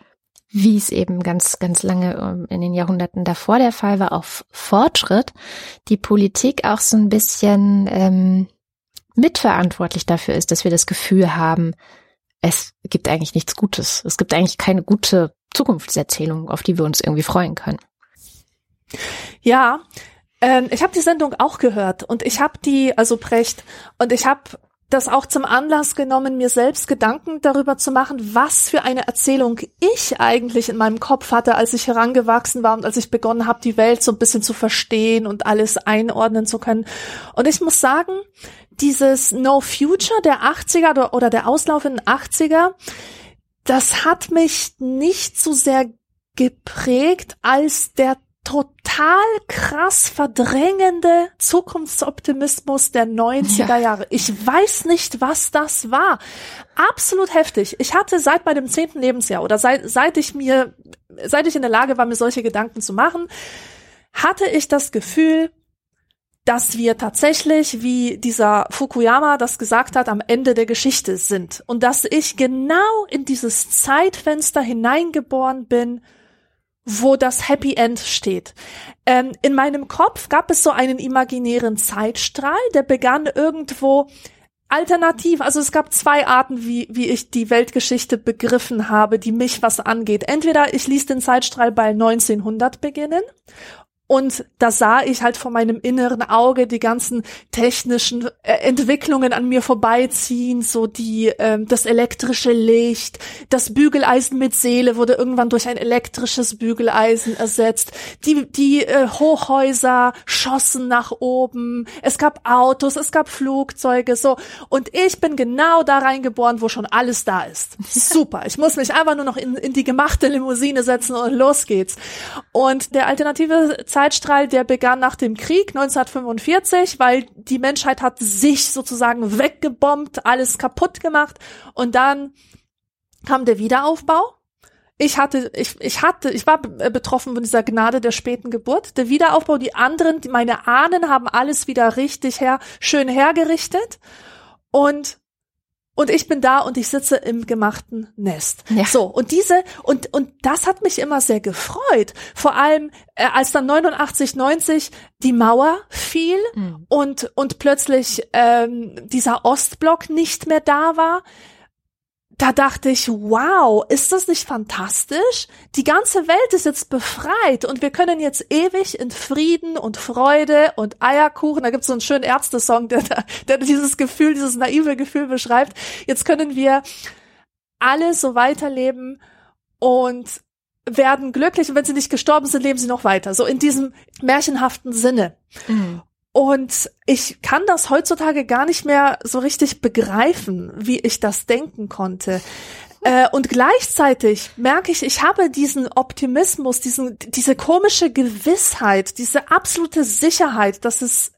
Speaker 1: wie es eben ganz, ganz lange ähm, in den Jahrhunderten davor der Fall war, auf Fortschritt, die Politik auch so ein bisschen ähm, mitverantwortlich dafür ist, dass wir das Gefühl haben, es gibt eigentlich nichts Gutes. Es gibt eigentlich keine gute Zukunftserzählung, auf die wir uns irgendwie freuen können.
Speaker 2: Ja, ähm, ich habe die Sendung auch gehört und ich habe die, also Brecht, und ich habe das auch zum Anlass genommen, mir selbst Gedanken darüber zu machen, was für eine Erzählung ich eigentlich in meinem Kopf hatte, als ich herangewachsen war und als ich begonnen habe, die Welt so ein bisschen zu verstehen und alles einordnen zu können. Und ich muss sagen, dieses No Future der 80er oder der Auslauf in den 80er, das hat mich nicht so sehr geprägt als der total krass verdrängende Zukunftsoptimismus der 90er ja. Jahre. Ich weiß nicht, was das war. Absolut heftig. Ich hatte seit meinem zehnten Lebensjahr oder seit, seit ich mir, seit ich in der Lage war, mir solche Gedanken zu machen, hatte ich das Gefühl, dass wir tatsächlich, wie dieser Fukuyama das gesagt hat, am Ende der Geschichte sind und dass ich genau in dieses Zeitfenster hineingeboren bin, wo das Happy End steht. Ähm, in meinem Kopf gab es so einen imaginären Zeitstrahl, der begann irgendwo alternativ. Also es gab zwei Arten, wie, wie ich die Weltgeschichte begriffen habe, die mich was angeht. Entweder ich ließ den Zeitstrahl bei 1900 beginnen und da sah ich halt vor meinem inneren Auge die ganzen technischen äh, Entwicklungen an mir vorbeiziehen, so die ähm, das elektrische Licht, das Bügeleisen mit Seele wurde irgendwann durch ein elektrisches Bügeleisen ersetzt. Die die äh, Hochhäuser schossen nach oben. Es gab Autos, es gab Flugzeuge, so und ich bin genau da reingeboren, wo schon alles da ist. *laughs* Super. Ich muss mich einfach nur noch in, in die gemachte Limousine setzen und los geht's. Und der alternative Zeitstrahl, der begann nach dem Krieg 1945, weil die Menschheit hat sich sozusagen weggebombt, alles kaputt gemacht und dann kam der Wiederaufbau. Ich hatte, ich, ich hatte, ich war betroffen von dieser Gnade der späten Geburt. Der Wiederaufbau, die anderen, meine Ahnen haben alles wieder richtig her, schön hergerichtet. Und und ich bin da und ich sitze im gemachten Nest. Ja. So, und diese, und, und das hat mich immer sehr gefreut. Vor allem, äh, als dann 89, 90 die Mauer fiel mhm. und, und plötzlich ähm, dieser Ostblock nicht mehr da war da dachte ich, wow, ist das nicht fantastisch? Die ganze Welt ist jetzt befreit und wir können jetzt ewig in Frieden und Freude und Eierkuchen, da gibt es so einen schönen Ärzte-Song, der, der dieses Gefühl, dieses naive Gefühl beschreibt. Jetzt können wir alle so weiterleben und werden glücklich und wenn sie nicht gestorben sind, leben sie noch weiter. So in diesem märchenhaften Sinne. Mhm. Und ich kann das heutzutage gar nicht mehr so richtig begreifen, wie ich das denken konnte. Äh, und gleichzeitig merke ich, ich habe diesen Optimismus, diesen, diese komische Gewissheit, diese absolute Sicherheit, dass es,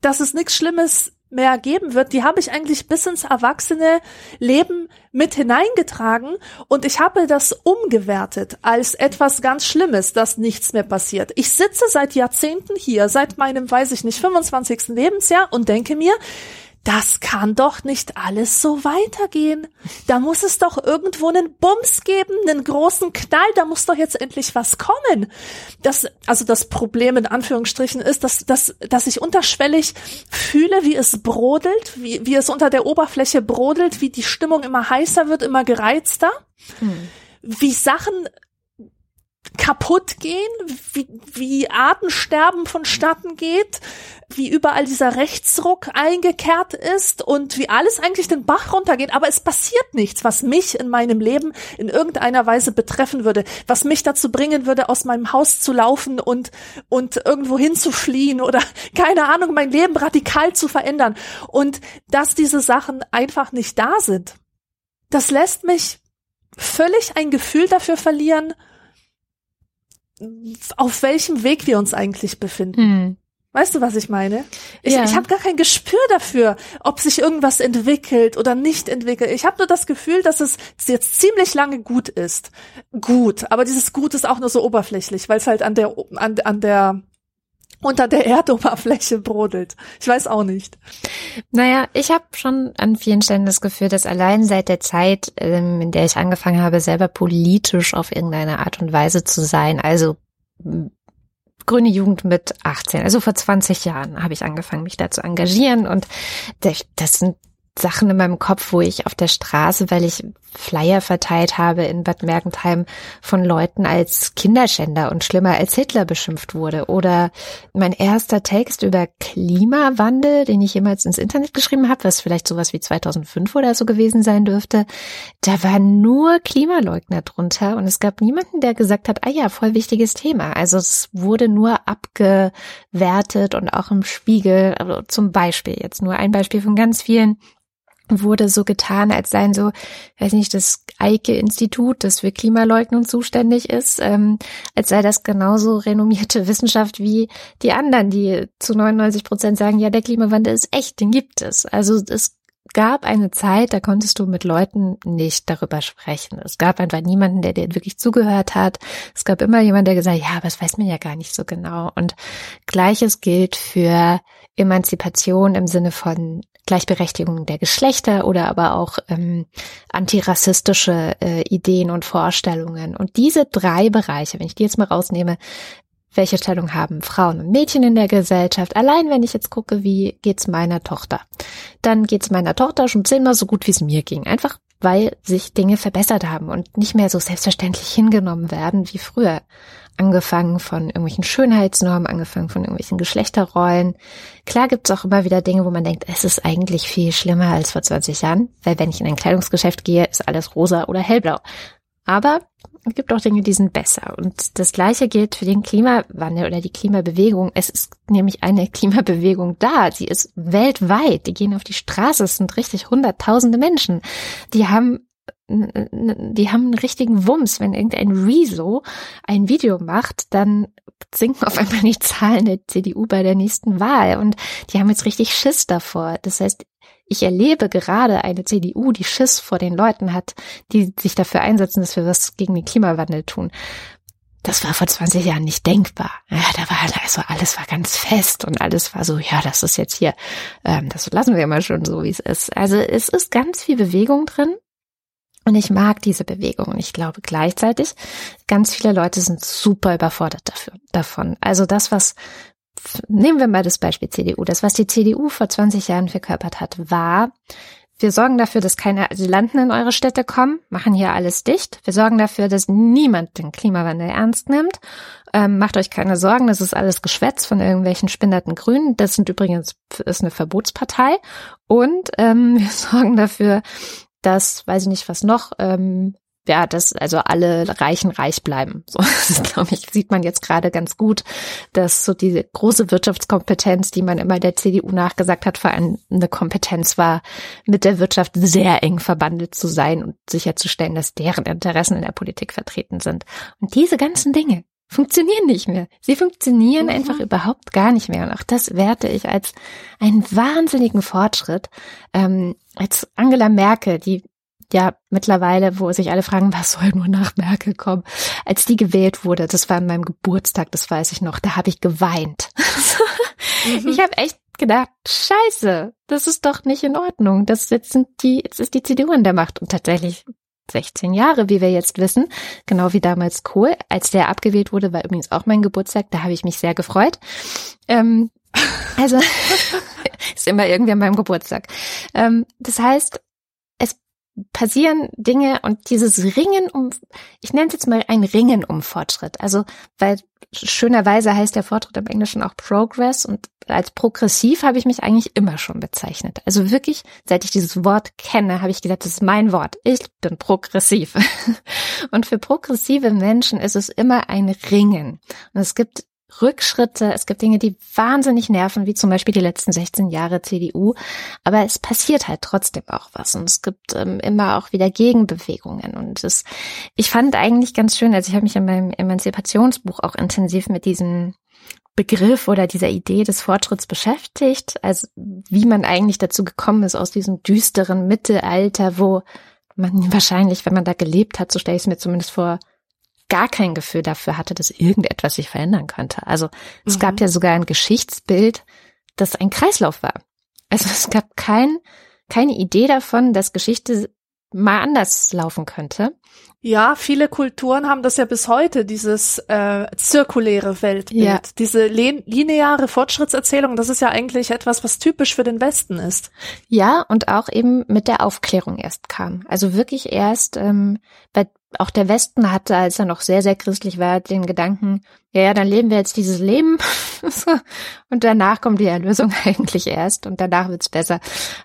Speaker 2: dass es nichts Schlimmes mehr geben wird, die habe ich eigentlich bis ins erwachsene Leben mit hineingetragen und ich habe das umgewertet als etwas ganz Schlimmes, dass nichts mehr passiert. Ich sitze seit Jahrzehnten hier, seit meinem, weiß ich nicht, 25. Lebensjahr und denke mir, das kann doch nicht alles so weitergehen. Da muss es doch irgendwo einen Bums geben, einen großen Knall, da muss doch jetzt endlich was kommen. Das, also das Problem in Anführungsstrichen ist, dass, dass, dass ich unterschwellig fühle, wie es brodelt, wie, wie es unter der Oberfläche brodelt, wie die Stimmung immer heißer wird, immer gereizter. Hm. Wie Sachen kaputt gehen, wie, wie Artensterben vonstatten geht, wie überall dieser Rechtsruck eingekehrt ist und wie alles eigentlich den Bach runtergeht, aber es passiert nichts, was mich in meinem Leben in irgendeiner Weise betreffen würde, was mich dazu bringen würde, aus meinem Haus zu laufen und, und irgendwo hinzufliehen oder *laughs* keine Ahnung, mein Leben radikal zu verändern. Und dass diese Sachen einfach nicht da sind, das lässt mich völlig ein Gefühl dafür verlieren, auf welchem Weg wir uns eigentlich befinden. Hm. Weißt du, was ich meine? Ich, ja. ich habe gar kein Gespür dafür, ob sich irgendwas entwickelt oder nicht entwickelt. Ich habe nur das Gefühl, dass es jetzt ziemlich lange gut ist. Gut, aber dieses Gut ist auch nur so oberflächlich, weil es halt an der an, an der unter der Erdoberfläche brodelt. Ich weiß auch nicht.
Speaker 1: Naja, ich habe schon an vielen Stellen das Gefühl, dass allein seit der Zeit, ähm, in der ich angefangen habe, selber politisch auf irgendeine Art und Weise zu sein, also Grüne Jugend mit 18, also vor 20 Jahren habe ich angefangen, mich da zu engagieren und das sind Sachen in meinem Kopf, wo ich auf der Straße, weil ich Flyer verteilt habe in Bad Mergentheim von Leuten als Kinderschänder und schlimmer als Hitler beschimpft wurde. Oder mein erster Text über Klimawandel, den ich jemals ins Internet geschrieben habe, was vielleicht sowas wie 2005 oder so gewesen sein dürfte, da waren nur Klimaleugner drunter und es gab niemanden, der gesagt hat, ah ja, voll wichtiges Thema. Also es wurde nur abgewertet und auch im Spiegel, also zum Beispiel jetzt nur ein Beispiel von ganz vielen wurde so getan, als seien so, weiß nicht, das Eike-Institut, das für Klimaleugnung zuständig ist, ähm, als sei das genauso renommierte *laughs* Wissenschaft wie die anderen, die zu 99 Prozent sagen, ja, der Klimawandel ist echt, den gibt es. Also es gab eine Zeit, da konntest du mit Leuten nicht darüber sprechen. Es gab einfach niemanden, der dir wirklich zugehört hat. Es gab immer jemand, der gesagt, ja, aber das weiß man ja gar nicht so genau. Und gleiches gilt für Emanzipation im Sinne von Gleichberechtigung der Geschlechter oder aber auch ähm, antirassistische äh, Ideen und Vorstellungen. Und diese drei Bereiche, wenn ich die jetzt mal rausnehme, welche Stellung haben Frauen und Mädchen in der Gesellschaft? Allein wenn ich jetzt gucke, wie geht's meiner Tochter, dann geht's meiner Tochter schon zehnmal so gut, wie es mir ging. Einfach weil sich Dinge verbessert haben und nicht mehr so selbstverständlich hingenommen werden wie früher angefangen von irgendwelchen Schönheitsnormen, angefangen von irgendwelchen Geschlechterrollen. Klar gibt's auch immer wieder Dinge, wo man denkt, es ist eigentlich viel schlimmer als vor 20 Jahren, weil wenn ich in ein Kleidungsgeschäft gehe, ist alles rosa oder hellblau. Aber es gibt auch Dinge, die sind besser. Und das Gleiche gilt für den Klimawandel oder die Klimabewegung. Es ist nämlich eine *laughs* Klimabewegung da. Sie ist weltweit. Die gehen auf die Straße. Es sind richtig hunderttausende Menschen. Die haben die haben einen richtigen Wumms. Wenn irgendein Rezo ein Video macht, dann sinken auf einmal die Zahlen der CDU bei der nächsten Wahl. Und die haben jetzt richtig Schiss davor. Das heißt, ich erlebe gerade eine CDU, die Schiss vor den Leuten hat, die sich dafür einsetzen, dass wir was gegen den Klimawandel tun. Das war vor 20 Jahren nicht denkbar. Ja, da war also alles war ganz fest und alles war so, ja, das ist jetzt hier, ähm, das lassen wir mal schon so, wie es ist. Also es ist ganz viel Bewegung drin. Und ich mag diese Bewegung. Und ich glaube gleichzeitig, ganz viele Leute sind super überfordert dafür, davon. Also das, was, nehmen wir mal das Beispiel CDU. Das, was die CDU vor 20 Jahren verkörpert hat, war, wir sorgen dafür, dass keine Asylanten in eure Städte kommen, machen hier alles dicht. Wir sorgen dafür, dass niemand den Klimawandel ernst nimmt. Ähm, macht euch keine Sorgen, das ist alles Geschwätz von irgendwelchen spinnerten Grünen. Das sind übrigens ist eine Verbotspartei. Und ähm, *laughs* wir sorgen dafür, dass, weiß ich nicht, was noch, ähm, ja, dass also alle Reichen reich bleiben. So, *laughs* das glaube ich, sieht man jetzt gerade ganz gut, dass so diese große Wirtschaftskompetenz, die man immer der CDU nachgesagt hat, vor allem eine Kompetenz war, mit der Wirtschaft sehr eng verbandelt zu sein und sicherzustellen, dass deren Interessen in der Politik vertreten sind. Und diese ganzen Dinge, funktionieren nicht mehr. Sie funktionieren mhm. einfach überhaupt gar nicht mehr. Und auch das werte ich als einen wahnsinnigen Fortschritt. Ähm, als Angela Merkel, die ja mittlerweile, wo sich alle fragen, was soll nur nach Merkel kommen, als die gewählt wurde, das war an meinem Geburtstag, das weiß ich noch, da habe ich geweint. *laughs* mhm. Ich habe echt gedacht, scheiße, das ist doch nicht in Ordnung. Das jetzt sind die, jetzt ist die CDU an der Macht. Und tatsächlich 16 Jahre, wie wir jetzt wissen, genau wie damals Kohl. Als der abgewählt wurde, war übrigens auch mein Geburtstag, da habe ich mich sehr gefreut. Ähm, *laughs* also *laughs* ist immer irgendwie an meinem Geburtstag. Ähm, das heißt, passieren Dinge und dieses Ringen um, ich nenne es jetzt mal ein Ringen um Fortschritt. Also, weil schönerweise heißt der Fortschritt im Englischen auch Progress und als progressiv habe ich mich eigentlich immer schon bezeichnet. Also wirklich, seit ich dieses Wort kenne, habe ich gesagt, das ist mein Wort. Ich bin progressiv. *laughs* Und für progressive Menschen ist es immer ein Ringen. Und es gibt Rückschritte, es gibt Dinge, die wahnsinnig nerven, wie zum Beispiel die letzten 16 Jahre CDU, aber es passiert halt trotzdem auch was. Und es gibt ähm, immer auch wieder Gegenbewegungen. Und es, ich fand eigentlich ganz schön, also ich habe mich in meinem Emanzipationsbuch auch intensiv mit diesem Begriff oder dieser Idee des Fortschritts beschäftigt, also wie man eigentlich dazu gekommen ist aus diesem düsteren Mittelalter, wo man wahrscheinlich, wenn man da gelebt hat, so stelle ich es mir zumindest vor, gar kein Gefühl dafür hatte, dass irgendetwas sich verändern könnte. Also es mhm. gab ja sogar ein Geschichtsbild, das ein Kreislauf war. Also es gab kein, keine Idee davon, dass Geschichte mal anders laufen könnte.
Speaker 2: Ja, viele Kulturen haben das ja bis heute, dieses äh, zirkuläre Weltbild, ja. diese lineare Fortschrittserzählung, das ist ja eigentlich etwas, was typisch für den Westen ist.
Speaker 1: Ja, und auch eben mit der Aufklärung erst kam. Also wirklich erst, ähm, bei, auch der Westen hatte, als er noch sehr, sehr christlich war, den Gedanken, ja, ja, dann leben wir jetzt dieses Leben *laughs* und danach kommt die Erlösung *laughs* eigentlich erst und danach wird's besser.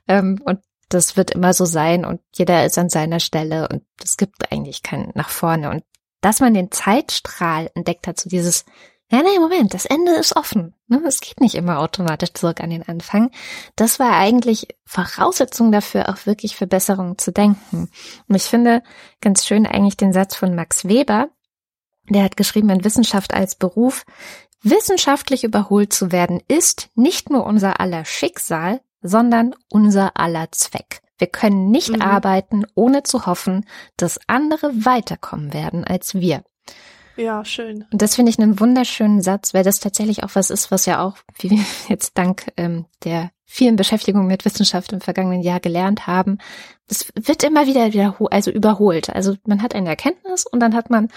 Speaker 1: Ähm, und das wird immer so sein und jeder ist an seiner Stelle und es gibt eigentlich kein nach vorne. Und dass man den Zeitstrahl entdeckt hat, so dieses, ja, nee, Moment, das Ende ist offen. Ne? Es geht nicht immer automatisch zurück an den Anfang. Das war eigentlich Voraussetzung dafür, auch wirklich Verbesserungen zu denken. Und ich finde ganz schön eigentlich den Satz von Max Weber, der hat geschrieben, in Wissenschaft als Beruf, wissenschaftlich überholt zu werden, ist nicht nur unser aller Schicksal, sondern unser aller Zweck. Wir können nicht mhm. arbeiten, ohne zu hoffen, dass andere weiterkommen werden als wir.
Speaker 2: Ja, schön.
Speaker 1: Und das finde ich einen wunderschönen Satz, weil das tatsächlich auch was ist, was ja auch, wie wir *laughs* jetzt dank ähm, der vielen Beschäftigungen mit Wissenschaft im vergangenen Jahr gelernt haben, es wird immer wieder wiederholt, also überholt. Also man hat eine Erkenntnis und dann hat man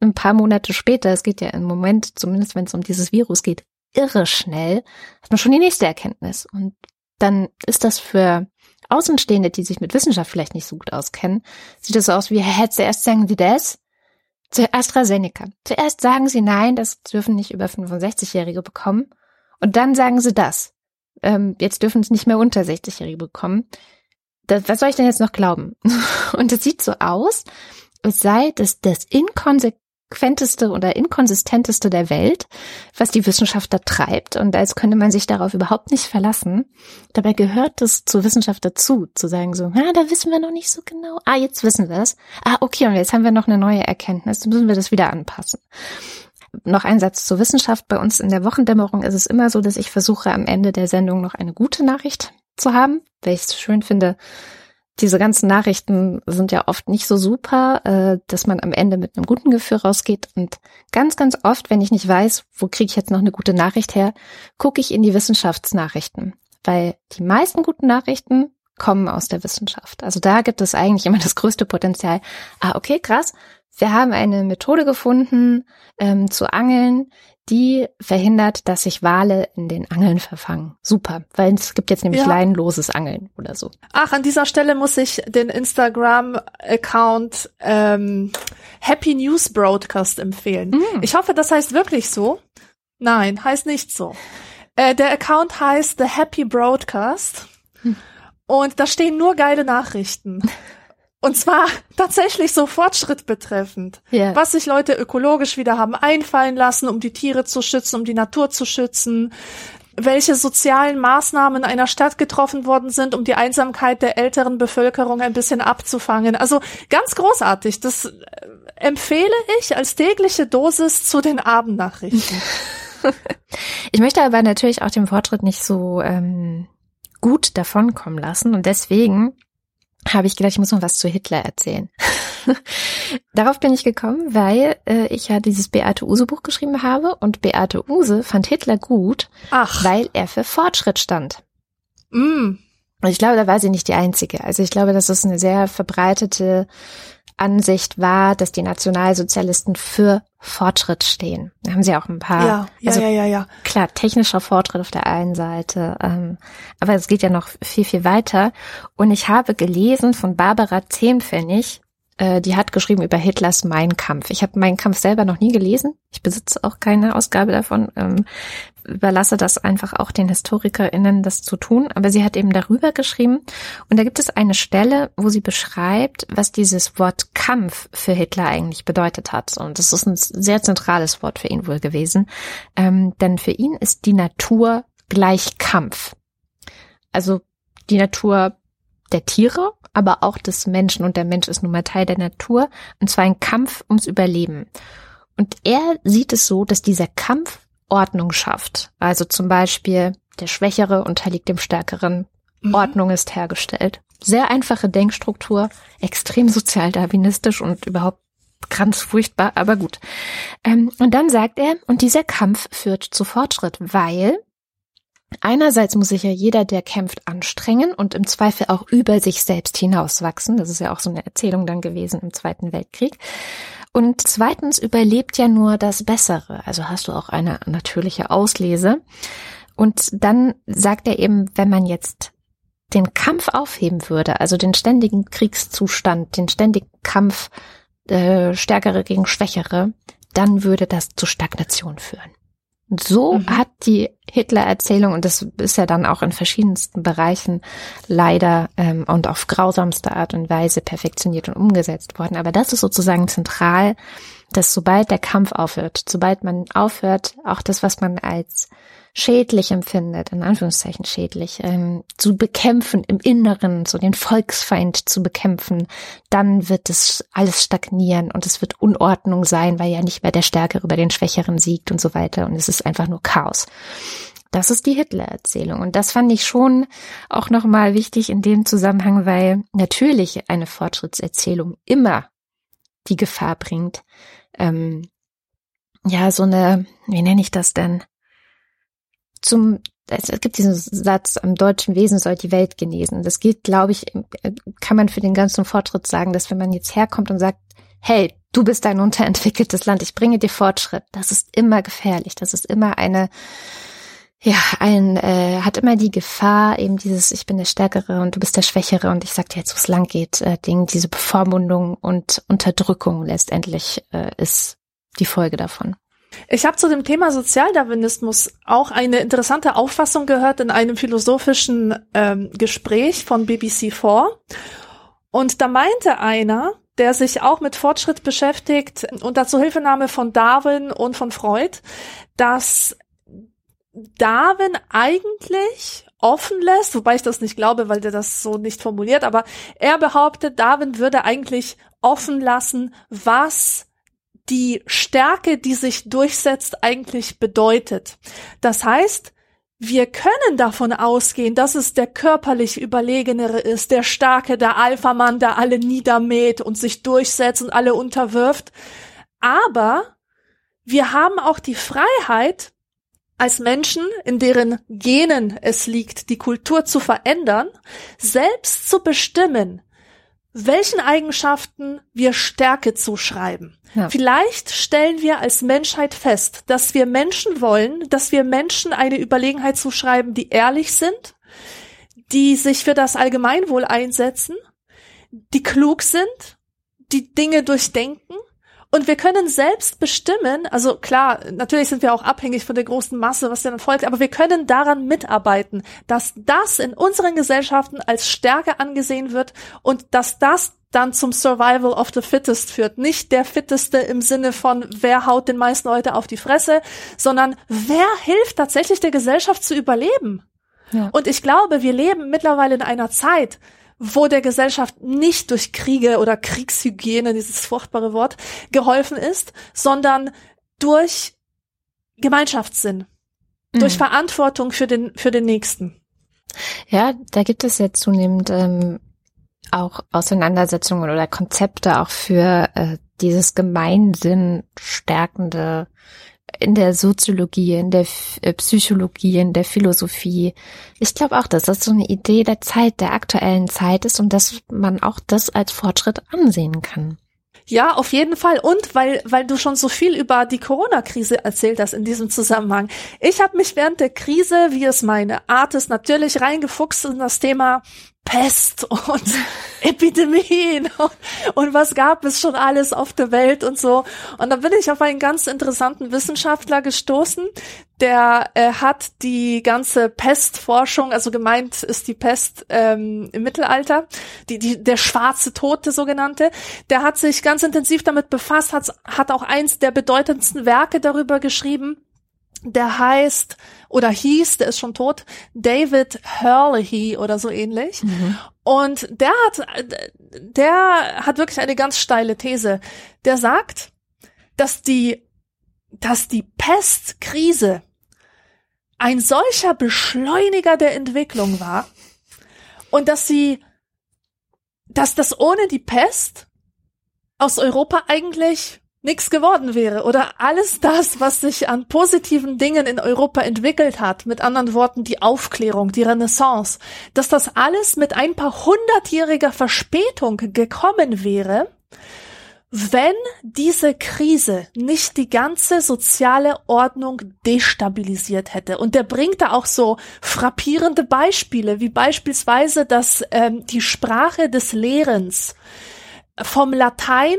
Speaker 1: ein paar Monate später, es geht ja im Moment, zumindest wenn es um dieses Virus geht, irre schnell, hat man schon die nächste Erkenntnis. Und dann ist das für Außenstehende, die sich mit Wissenschaft vielleicht nicht so gut auskennen, sieht das so aus wie, Herr, zuerst sagen Sie das, zu AstraZeneca. Zuerst sagen Sie nein, das dürfen nicht über 65-Jährige bekommen. Und dann sagen Sie das. Ähm, jetzt dürfen es nicht mehr unter 60-Jährige bekommen. Das, was soll ich denn jetzt noch glauben? *laughs* Und es sieht so aus, es sei das, das inkonsequent konsequenteste oder inkonsistenteste der Welt, was die Wissenschaft da treibt. Und als könnte man sich darauf überhaupt nicht verlassen. Dabei gehört es zur Wissenschaft dazu, zu sagen so, ah, da wissen wir noch nicht so genau. Ah, jetzt wissen wir es. Ah, okay, und jetzt haben wir noch eine neue Erkenntnis. Dann müssen wir das wieder anpassen. Noch ein Satz zur Wissenschaft. Bei uns in der Wochendämmerung ist es immer so, dass ich versuche, am Ende der Sendung noch eine gute Nachricht zu haben, weil ich es schön finde, diese ganzen Nachrichten sind ja oft nicht so super, äh, dass man am Ende mit einem guten Gefühl rausgeht. Und ganz, ganz oft, wenn ich nicht weiß, wo kriege ich jetzt noch eine gute Nachricht her, gucke ich in die Wissenschaftsnachrichten. Weil die meisten guten Nachrichten kommen aus der Wissenschaft. Also da gibt es eigentlich immer das größte Potenzial. Ah, okay, krass. Wir haben eine Methode gefunden ähm, zu angeln, die verhindert, dass sich Wale in den Angeln verfangen. Super, weil es gibt jetzt nämlich ja. leinenloses Angeln oder so.
Speaker 2: Ach, an dieser Stelle muss ich den Instagram-Account ähm, Happy News Broadcast empfehlen. Mm. Ich hoffe, das heißt wirklich so. Nein, heißt nicht so. Äh, der Account heißt The Happy Broadcast. Hm. Und da stehen nur geile Nachrichten. *laughs* Und zwar tatsächlich so Fortschritt betreffend. Yeah. Was sich Leute ökologisch wieder haben einfallen lassen, um die Tiere zu schützen, um die Natur zu schützen. Welche sozialen Maßnahmen in einer Stadt getroffen worden sind, um die Einsamkeit der älteren Bevölkerung ein bisschen abzufangen. Also ganz großartig. Das äh, empfehle ich als tägliche Dosis zu den Abendnachrichten. *laughs* *laughs*
Speaker 1: ich möchte aber natürlich auch den Fortschritt nicht so ähm, gut davonkommen lassen und deswegen habe ich gedacht, ich muss noch was zu Hitler erzählen. *laughs* Darauf bin ich gekommen, weil äh, ich ja dieses Beate Use Buch geschrieben habe und Beate Use fand Hitler gut,
Speaker 2: Ach.
Speaker 1: weil er für Fortschritt stand.
Speaker 2: Mm.
Speaker 1: Und ich glaube, da war sie nicht die Einzige. Also ich glaube, dass es eine sehr verbreitete Ansicht war, dass die Nationalsozialisten für Fortschritt stehen. Da haben sie auch ein paar.
Speaker 2: Ja, ja,
Speaker 1: also
Speaker 2: ja, ja, ja.
Speaker 1: Klar, technischer Fortschritt auf der einen Seite, ähm, aber es geht ja noch viel, viel weiter. Und ich habe gelesen von Barbara Zehnpfennig, äh, die hat geschrieben über Hitlers Mein Kampf. Ich habe Mein Kampf selber noch nie gelesen. Ich besitze auch keine Ausgabe davon. Ähm, überlasse das einfach auch den HistorikerInnen, das zu tun. Aber sie hat eben darüber geschrieben. Und da gibt es eine Stelle, wo sie beschreibt, was dieses Wort Kampf für Hitler eigentlich bedeutet hat. Und das ist ein sehr zentrales Wort für ihn wohl gewesen. Ähm, denn für ihn ist die Natur gleich Kampf. Also die Natur der Tiere, aber auch des Menschen. Und der Mensch ist nun mal Teil der Natur. Und zwar ein Kampf ums Überleben. Und er sieht es so, dass dieser Kampf Ordnung schafft. Also zum Beispiel der Schwächere unterliegt dem Stärkeren.
Speaker 2: Mhm.
Speaker 1: Ordnung ist hergestellt. Sehr einfache Denkstruktur, extrem sozialdarwinistisch und überhaupt ganz furchtbar, aber gut. Ähm, und dann sagt er, und dieser Kampf führt zu Fortschritt, weil einerseits muss sich ja jeder, der kämpft, anstrengen und im Zweifel auch über sich selbst hinauswachsen. Das ist ja auch so eine Erzählung dann gewesen im Zweiten Weltkrieg. Und zweitens überlebt ja nur das Bessere. Also hast du auch eine natürliche Auslese. Und dann sagt er eben, wenn man jetzt den Kampf aufheben würde, also den ständigen Kriegszustand, den ständigen Kampf äh, Stärkere gegen Schwächere, dann würde das zu Stagnation führen. So
Speaker 2: Mhm.
Speaker 1: hat die Hitler-Erzählung, und das ist ja dann auch in verschiedensten Bereichen leider ähm, und auf grausamste Art und Weise perfektioniert und umgesetzt worden. Aber das ist sozusagen zentral, dass sobald der Kampf aufhört, sobald man aufhört, auch das, was man als schädlich empfindet, in Anführungszeichen schädlich, ähm, zu bekämpfen im Inneren, so den Volksfeind zu bekämpfen, dann wird es alles stagnieren und es wird Unordnung sein, weil ja nicht mehr der Stärkere über den Schwächeren siegt und so weiter und es ist einfach nur Chaos. Das ist die Hitler-Erzählung und das fand ich schon auch nochmal wichtig in dem Zusammenhang, weil natürlich eine Fortschrittserzählung immer die Gefahr bringt, ähm, ja, so eine, wie nenne ich das denn? Zum, es gibt diesen Satz, am deutschen Wesen soll die Welt genesen. Das gilt, glaube ich, kann man für den ganzen Fortschritt sagen, dass wenn man jetzt herkommt und sagt, hey, du bist ein unterentwickeltes Land, ich bringe dir Fortschritt, das ist immer gefährlich, das ist immer eine, ja, ein, äh, hat immer die Gefahr, eben dieses, ich bin der Stärkere und du bist der Schwächere und ich sag dir jetzt, wo es lang geht, äh, Ding, diese Bevormundung und Unterdrückung letztendlich äh, ist die Folge davon.
Speaker 2: Ich habe zu dem Thema Sozialdarwinismus auch eine interessante Auffassung gehört in einem philosophischen ähm, Gespräch von BBC4. Und da meinte einer, der sich auch mit Fortschritt beschäftigt, unter Zuhilfenahme von Darwin und von Freud, dass Darwin eigentlich offen lässt, wobei ich das nicht glaube, weil der das so nicht formuliert, aber er behauptet, Darwin würde eigentlich offen lassen, was die Stärke, die sich durchsetzt, eigentlich bedeutet. Das heißt, wir können davon ausgehen, dass es der körperlich Überlegenere ist, der Starke, der Alpha-Mann, der alle niedermäht und sich durchsetzt und alle unterwirft. Aber wir haben auch die Freiheit, als Menschen, in deren Genen es liegt, die Kultur zu verändern, selbst zu bestimmen, welchen Eigenschaften wir Stärke zuschreiben.
Speaker 1: Ja.
Speaker 2: Vielleicht stellen wir als Menschheit fest, dass wir Menschen wollen, dass wir Menschen eine Überlegenheit zuschreiben, die ehrlich sind, die sich für das Allgemeinwohl einsetzen, die klug sind, die Dinge durchdenken. Und wir können selbst bestimmen, also klar, natürlich sind wir auch abhängig von der großen Masse, was dann folgt, aber wir können daran mitarbeiten, dass das in unseren Gesellschaften als Stärke angesehen wird und dass das dann zum Survival of the Fittest führt. Nicht der Fitteste im Sinne von, wer haut den meisten Leute auf die Fresse, sondern wer hilft tatsächlich der Gesellschaft zu überleben.
Speaker 1: Ja.
Speaker 2: Und ich glaube, wir leben mittlerweile in einer Zeit, wo der Gesellschaft nicht durch Kriege oder Kriegshygiene, dieses furchtbare Wort, geholfen ist, sondern durch Gemeinschaftssinn,
Speaker 1: Mhm.
Speaker 2: durch Verantwortung für den, für den Nächsten.
Speaker 1: Ja, da gibt es ja zunehmend ähm, auch Auseinandersetzungen oder Konzepte auch für äh, dieses Gemeinsinn stärkende in der Soziologie, in der äh, Psychologie, in der Philosophie. Ich glaube auch, dass das so eine Idee der Zeit, der aktuellen Zeit ist und dass man auch das als Fortschritt ansehen kann.
Speaker 2: Ja, auf jeden Fall. Und weil, weil du schon so viel über die Corona-Krise erzählt hast in diesem Zusammenhang. Ich habe mich während der Krise, wie es meine Art ist, natürlich reingefuchst in das Thema Pest und *laughs* Epidemien und, und, was gab es schon alles auf der Welt und so. Und da bin ich auf einen ganz interessanten Wissenschaftler gestoßen, der äh, hat die ganze Pestforschung, also gemeint ist die Pest ähm, im Mittelalter, die, die, der schwarze Tote sogenannte, der hat sich ganz intensiv damit befasst, hat, hat auch eins der bedeutendsten Werke darüber geschrieben, der heißt oder hieß, der ist schon tot, David Hurley oder so ähnlich. Mhm. Und der hat, der hat wirklich eine ganz steile These. Der sagt, dass die, dass die Pestkrise ein solcher Beschleuniger der Entwicklung war und dass sie, dass das ohne die Pest aus Europa eigentlich nichts geworden wäre oder alles das, was sich an positiven Dingen in Europa entwickelt hat, mit anderen Worten die Aufklärung, die Renaissance, dass das alles mit ein paar hundertjähriger Verspätung gekommen wäre, wenn diese Krise nicht die ganze soziale Ordnung destabilisiert hätte. Und der bringt da auch so frappierende Beispiele, wie beispielsweise, dass ähm, die Sprache des Lehrens vom Latein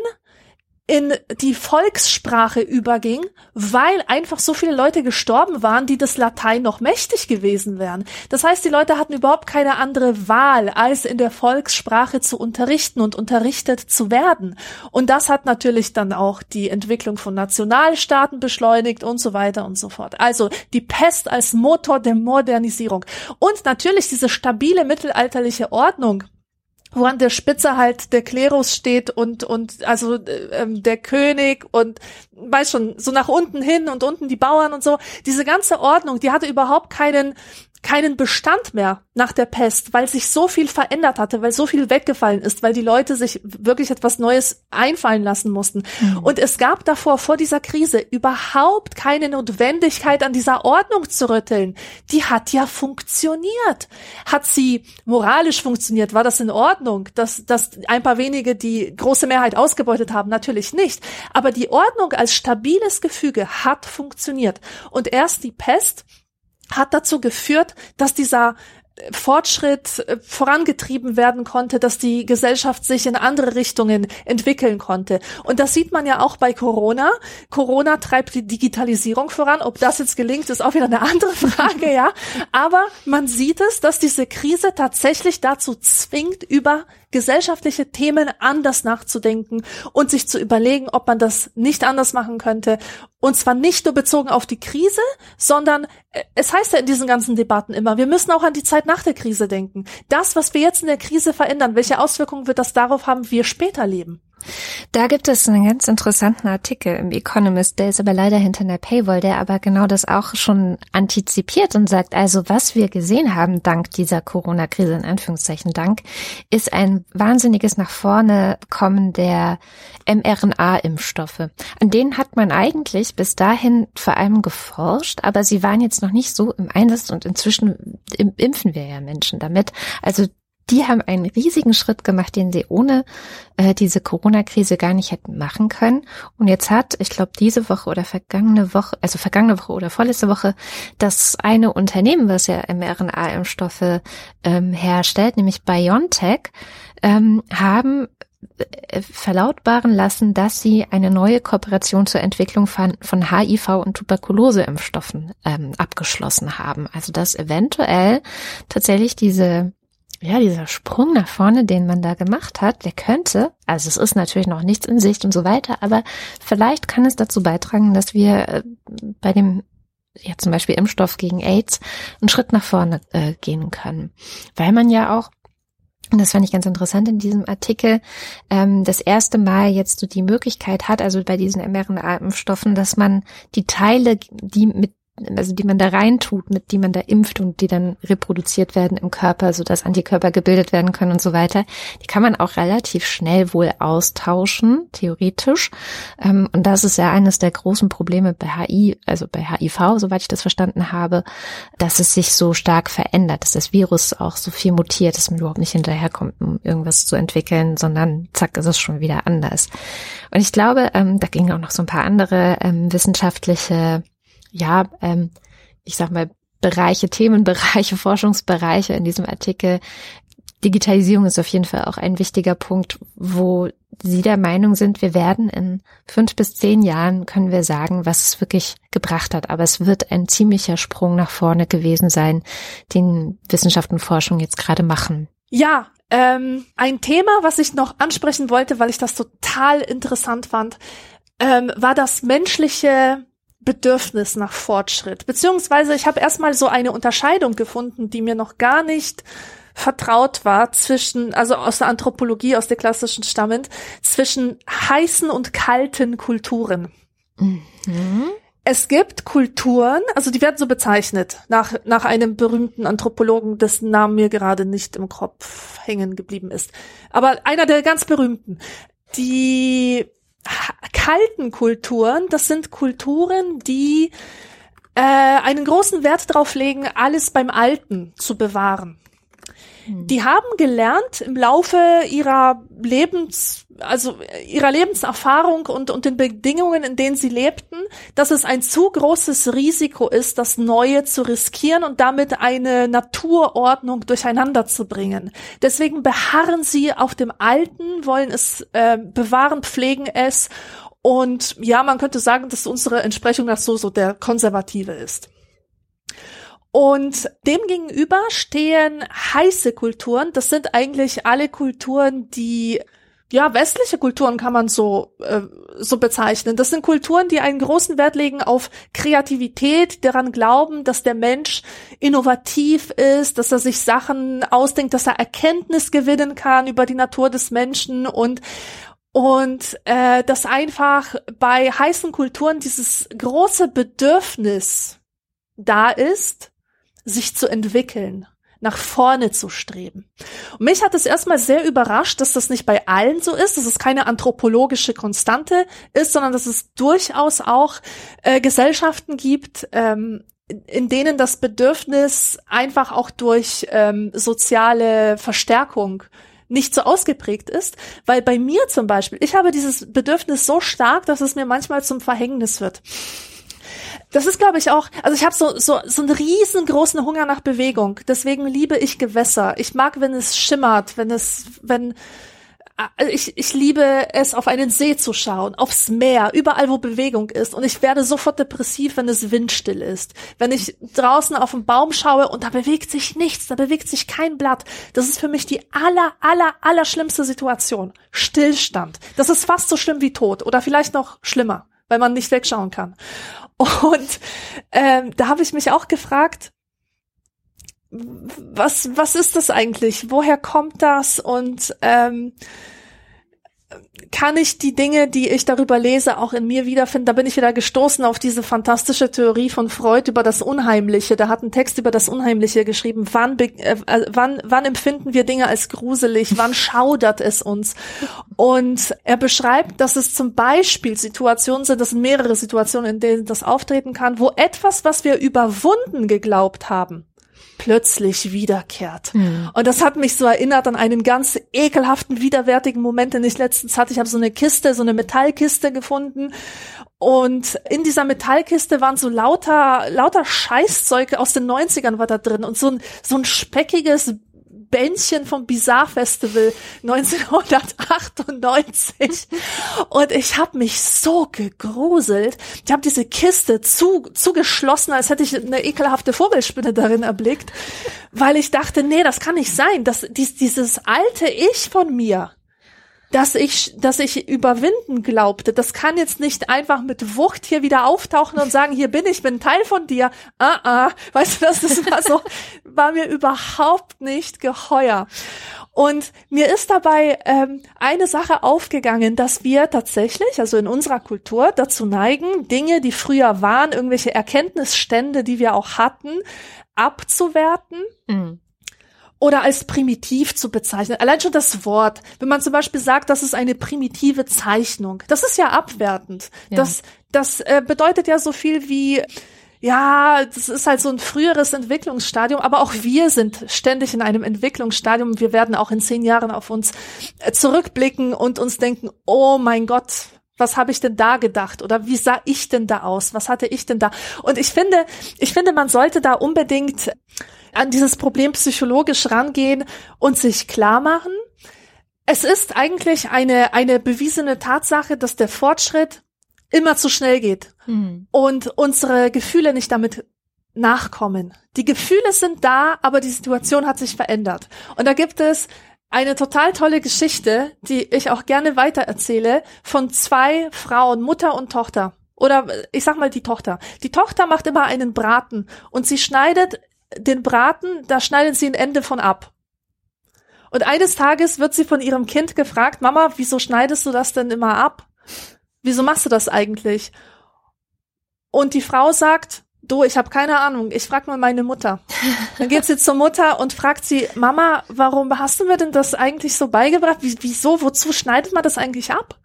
Speaker 2: in die Volkssprache überging, weil einfach so viele Leute gestorben waren, die das Latein noch mächtig gewesen wären. Das heißt, die Leute hatten überhaupt keine andere Wahl, als in der Volkssprache zu unterrichten und unterrichtet zu werden. Und das hat natürlich dann auch die Entwicklung von Nationalstaaten beschleunigt und so weiter und so fort. Also die Pest als Motor der Modernisierung. Und natürlich diese stabile mittelalterliche Ordnung, wo an der Spitze halt der Klerus steht und und also äh, der König und weiß schon so nach unten hin und unten die Bauern und so. Diese ganze Ordnung die hatte überhaupt keinen keinen Bestand mehr nach der Pest, weil sich so viel verändert hatte, weil so viel weggefallen ist, weil die Leute sich wirklich etwas Neues einfallen lassen mussten. Mhm. Und es gab davor, vor dieser Krise, überhaupt keine Notwendigkeit, an dieser Ordnung zu rütteln. Die hat ja funktioniert. Hat sie moralisch funktioniert? War das in Ordnung, dass, dass ein paar wenige die große Mehrheit ausgebeutet haben? Natürlich nicht. Aber die Ordnung als stabiles Gefüge hat funktioniert. Und erst die Pest hat dazu geführt, dass dieser Fortschritt äh, vorangetrieben werden konnte, dass die Gesellschaft sich in andere Richtungen entwickeln konnte. Und das sieht man ja auch bei Corona. Corona treibt die Digitalisierung voran. Ob das jetzt gelingt, ist auch wieder eine andere *laughs* Frage, ja. Aber man sieht es, dass diese Krise tatsächlich dazu zwingt, über gesellschaftliche Themen anders nachzudenken und sich zu überlegen, ob man das nicht anders machen könnte. Und zwar nicht nur bezogen auf die Krise, sondern äh, es heißt ja in diesen ganzen Debatten immer, wir müssen auch an die Zeit nach der Krise denken. Das, was wir jetzt in der Krise verändern, welche Auswirkungen wird das darauf haben, wie wir später leben?
Speaker 1: Da gibt es einen ganz interessanten Artikel im Economist, der ist aber leider hinter einer Paywall, der aber genau das auch schon antizipiert und sagt, also was wir gesehen haben dank dieser Corona-Krise, in Anführungszeichen dank, ist ein wahnsinniges nach vorne kommen der mRNA-Impfstoffe. An denen hat man eigentlich bis dahin vor allem geforscht, aber sie waren jetzt noch nicht so im Einsatz und inzwischen impfen wir ja Menschen damit. Also die haben einen riesigen Schritt gemacht, den sie ohne äh, diese Corona-Krise gar nicht hätten machen können. Und jetzt hat, ich glaube, diese Woche oder vergangene Woche, also vergangene Woche oder vorletzte Woche, das eine Unternehmen, was ja mRNA-Impfstoffe ähm, herstellt, nämlich BioNTech, ähm, haben äh, verlautbaren lassen, dass sie eine neue Kooperation zur Entwicklung von, von HIV und Tuberkuloseimpfstoffen ähm, abgeschlossen haben. Also dass eventuell tatsächlich diese ja, dieser Sprung nach vorne, den man da gemacht hat, der könnte, also es ist natürlich noch nichts in Sicht und so weiter, aber vielleicht kann es dazu beitragen, dass wir äh, bei dem ja zum Beispiel Impfstoff gegen AIDS einen Schritt nach vorne äh, gehen können, weil man ja auch und das fand ich ganz interessant in diesem Artikel, ähm, das erste Mal jetzt so die Möglichkeit hat, also bei diesen mRNA-Impfstoffen, dass man die Teile, die mit also die man da reintut, mit die man da impft und die dann reproduziert werden im Körper, so dass Antikörper gebildet werden können und so weiter, die kann man auch relativ schnell wohl austauschen, theoretisch. Ähm, und das ist ja eines der großen Probleme bei HI, also bei HIV, soweit ich das verstanden habe, dass es sich so stark verändert, dass das Virus auch so viel mutiert, dass man überhaupt nicht hinterherkommt, um irgendwas zu entwickeln, sondern zack, ist es schon wieder anders. Und ich glaube, ähm, da gingen auch noch so ein paar andere ähm, wissenschaftliche ja, ähm, ich sag mal, Bereiche, Themenbereiche, *laughs* Forschungsbereiche in diesem Artikel. Digitalisierung ist auf jeden Fall auch ein wichtiger Punkt, wo Sie der Meinung sind, wir werden in fünf bis zehn Jahren können wir sagen, was es wirklich gebracht hat. Aber es wird ein ziemlicher Sprung nach vorne gewesen sein, den Wissenschaft und Forschung jetzt gerade machen.
Speaker 2: Ja, ähm, ein Thema, was ich noch ansprechen wollte, weil ich das total interessant fand, ähm, war das menschliche Bedürfnis nach Fortschritt. Beziehungsweise ich habe erstmal so eine Unterscheidung gefunden, die mir noch gar nicht vertraut war zwischen, also aus der Anthropologie, aus der klassischen stammend, zwischen heißen und kalten Kulturen. Mhm. Es gibt Kulturen, also die werden so bezeichnet, nach, nach einem berühmten Anthropologen, dessen Namen mir gerade nicht im Kopf hängen geblieben ist. Aber einer der ganz berühmten, die kalten Kulturen, das sind Kulturen, die äh, einen großen Wert darauf legen, alles beim Alten zu bewahren. Hm. Die haben gelernt im Laufe ihrer Lebens, also ihrer Lebenserfahrung und, und den Bedingungen, in denen sie lebten, dass es ein zu großes Risiko ist, das Neue zu riskieren und damit eine Naturordnung durcheinander zu bringen. Deswegen beharren sie auf dem Alten, wollen es äh, bewahren, pflegen es und ja, man könnte sagen, dass unsere Entsprechung das so, so der Konservative ist. Und demgegenüber stehen heiße Kulturen. Das sind eigentlich alle Kulturen, die ja, westliche Kulturen kann man so, äh, so bezeichnen. Das sind Kulturen, die einen großen Wert legen auf Kreativität, daran glauben, dass der Mensch innovativ ist, dass er sich Sachen ausdenkt, dass er Erkenntnis gewinnen kann über die Natur des Menschen und und äh, dass einfach bei heißen Kulturen dieses große Bedürfnis da ist, sich zu entwickeln, nach vorne zu streben. Und mich hat es erstmal sehr überrascht, dass das nicht bei allen so ist, dass es keine anthropologische Konstante ist, sondern dass es durchaus auch äh, Gesellschaften gibt, ähm, in denen das Bedürfnis einfach auch durch ähm, soziale Verstärkung nicht so ausgeprägt ist, weil bei mir zum Beispiel, ich habe dieses Bedürfnis so stark, dass es mir manchmal zum Verhängnis wird. Das ist, glaube ich, auch, also ich habe so, so, so einen riesengroßen Hunger nach Bewegung. Deswegen liebe ich Gewässer. Ich mag, wenn es schimmert, wenn es, wenn, äh, ich, ich liebe es, auf einen See zu schauen, aufs Meer, überall, wo Bewegung ist. Und ich werde sofort depressiv, wenn es windstill ist. Wenn ich draußen auf einen Baum schaue und da bewegt sich nichts, da bewegt sich kein Blatt. Das ist für mich die aller, aller, aller schlimmste Situation. Stillstand. Das ist fast so schlimm wie Tod oder vielleicht noch schlimmer, weil man nicht wegschauen kann. Und ähm, da habe ich mich auch gefragt, was, was ist das eigentlich? Woher kommt das? Und ähm, kann ich die Dinge, die ich darüber lese, auch in mir wiederfinden. Da bin ich wieder gestoßen auf diese fantastische Theorie von Freud über das Unheimliche. Da hat ein Text über das Unheimliche geschrieben. Wann, äh, äh, wann, wann empfinden wir Dinge als gruselig? Wann *laughs* schaudert es uns? Und er beschreibt, dass es zum Beispiel Situationen sind, das sind mehrere Situationen, in denen das auftreten kann, wo etwas, was wir überwunden geglaubt haben, plötzlich wiederkehrt. Mhm. Und das hat mich so erinnert an einen ganz ekelhaften, widerwärtigen Moment, den ich letztens hatte. Ich habe so eine Kiste, so eine Metallkiste gefunden. Und in dieser Metallkiste waren so lauter, lauter Scheißzeug aus den 90ern war da drin und so ein, so ein speckiges Bändchen vom Bizarre Festival 1998 und ich habe mich so gegruselt. Ich habe diese Kiste zu, zugeschlossen, als hätte ich eine ekelhafte Vogelspinne darin erblickt, weil ich dachte, nee, das kann nicht sein. dass dies, dieses alte Ich von mir, dass ich, dass ich überwinden glaubte. Das kann jetzt nicht einfach mit Wucht hier wieder auftauchen und sagen, hier bin ich, bin Teil von dir. Ah, ah, weißt du, das ist war so, *laughs* war mir überhaupt nicht geheuer. Und mir ist dabei ähm, eine Sache aufgegangen, dass wir tatsächlich, also in unserer Kultur, dazu neigen, Dinge, die früher waren, irgendwelche Erkenntnisstände, die wir auch hatten, abzuwerten. Mhm oder als primitiv zu bezeichnen. Allein schon das Wort. Wenn man zum Beispiel sagt, das ist eine primitive Zeichnung, das ist ja abwertend. Ja. Das, das äh, bedeutet ja so viel wie, ja, das ist halt so ein früheres Entwicklungsstadium, aber auch wir sind ständig in einem Entwicklungsstadium. Wir werden auch in zehn Jahren auf uns äh, zurückblicken und uns denken, oh mein Gott, was habe ich denn da gedacht oder wie sah ich denn da aus? Was hatte ich denn da? Und ich finde, ich finde, man sollte da unbedingt an dieses Problem psychologisch rangehen und sich klar machen. Es ist eigentlich eine, eine bewiesene Tatsache, dass der Fortschritt immer zu schnell geht mhm. und unsere Gefühle nicht damit nachkommen. Die Gefühle sind da, aber die Situation hat sich verändert. Und da gibt es eine total tolle Geschichte, die ich auch gerne weitererzähle, von zwei Frauen, Mutter und Tochter. Oder ich sag mal die Tochter. Die Tochter macht immer einen Braten und sie schneidet den Braten, da schneidet sie ein Ende von ab. Und eines Tages wird sie von ihrem Kind gefragt, Mama, wieso schneidest du das denn immer ab? Wieso machst du das eigentlich? Und die Frau sagt, du, ich habe keine Ahnung, ich frag mal meine Mutter. Dann geht sie zur Mutter und fragt sie, Mama, warum hast du mir denn das eigentlich so beigebracht? Wie, wieso, wozu schneidet man das eigentlich ab?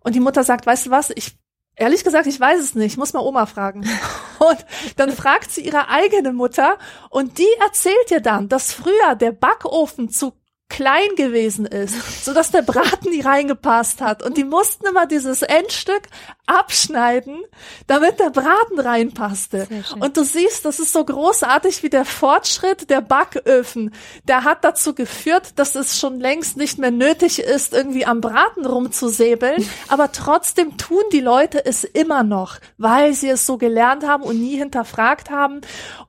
Speaker 2: Und die Mutter sagt, weißt du was, ich Ehrlich gesagt, ich weiß es nicht. Muss mal Oma fragen. *laughs* Und dann fragt sie ihre eigene Mutter und die erzählt ihr dann, dass früher der Backofen zu klein gewesen ist, so dass der Braten nie reingepasst hat. Und die mussten immer dieses Endstück abschneiden, damit der Braten reinpasste. Und du siehst, das ist so großartig wie der Fortschritt der Backöfen. Der hat dazu geführt, dass es schon längst nicht mehr nötig ist, irgendwie am Braten rumzusäbeln. *laughs* Aber trotzdem tun die Leute es immer noch, weil sie es so gelernt haben und nie hinterfragt haben.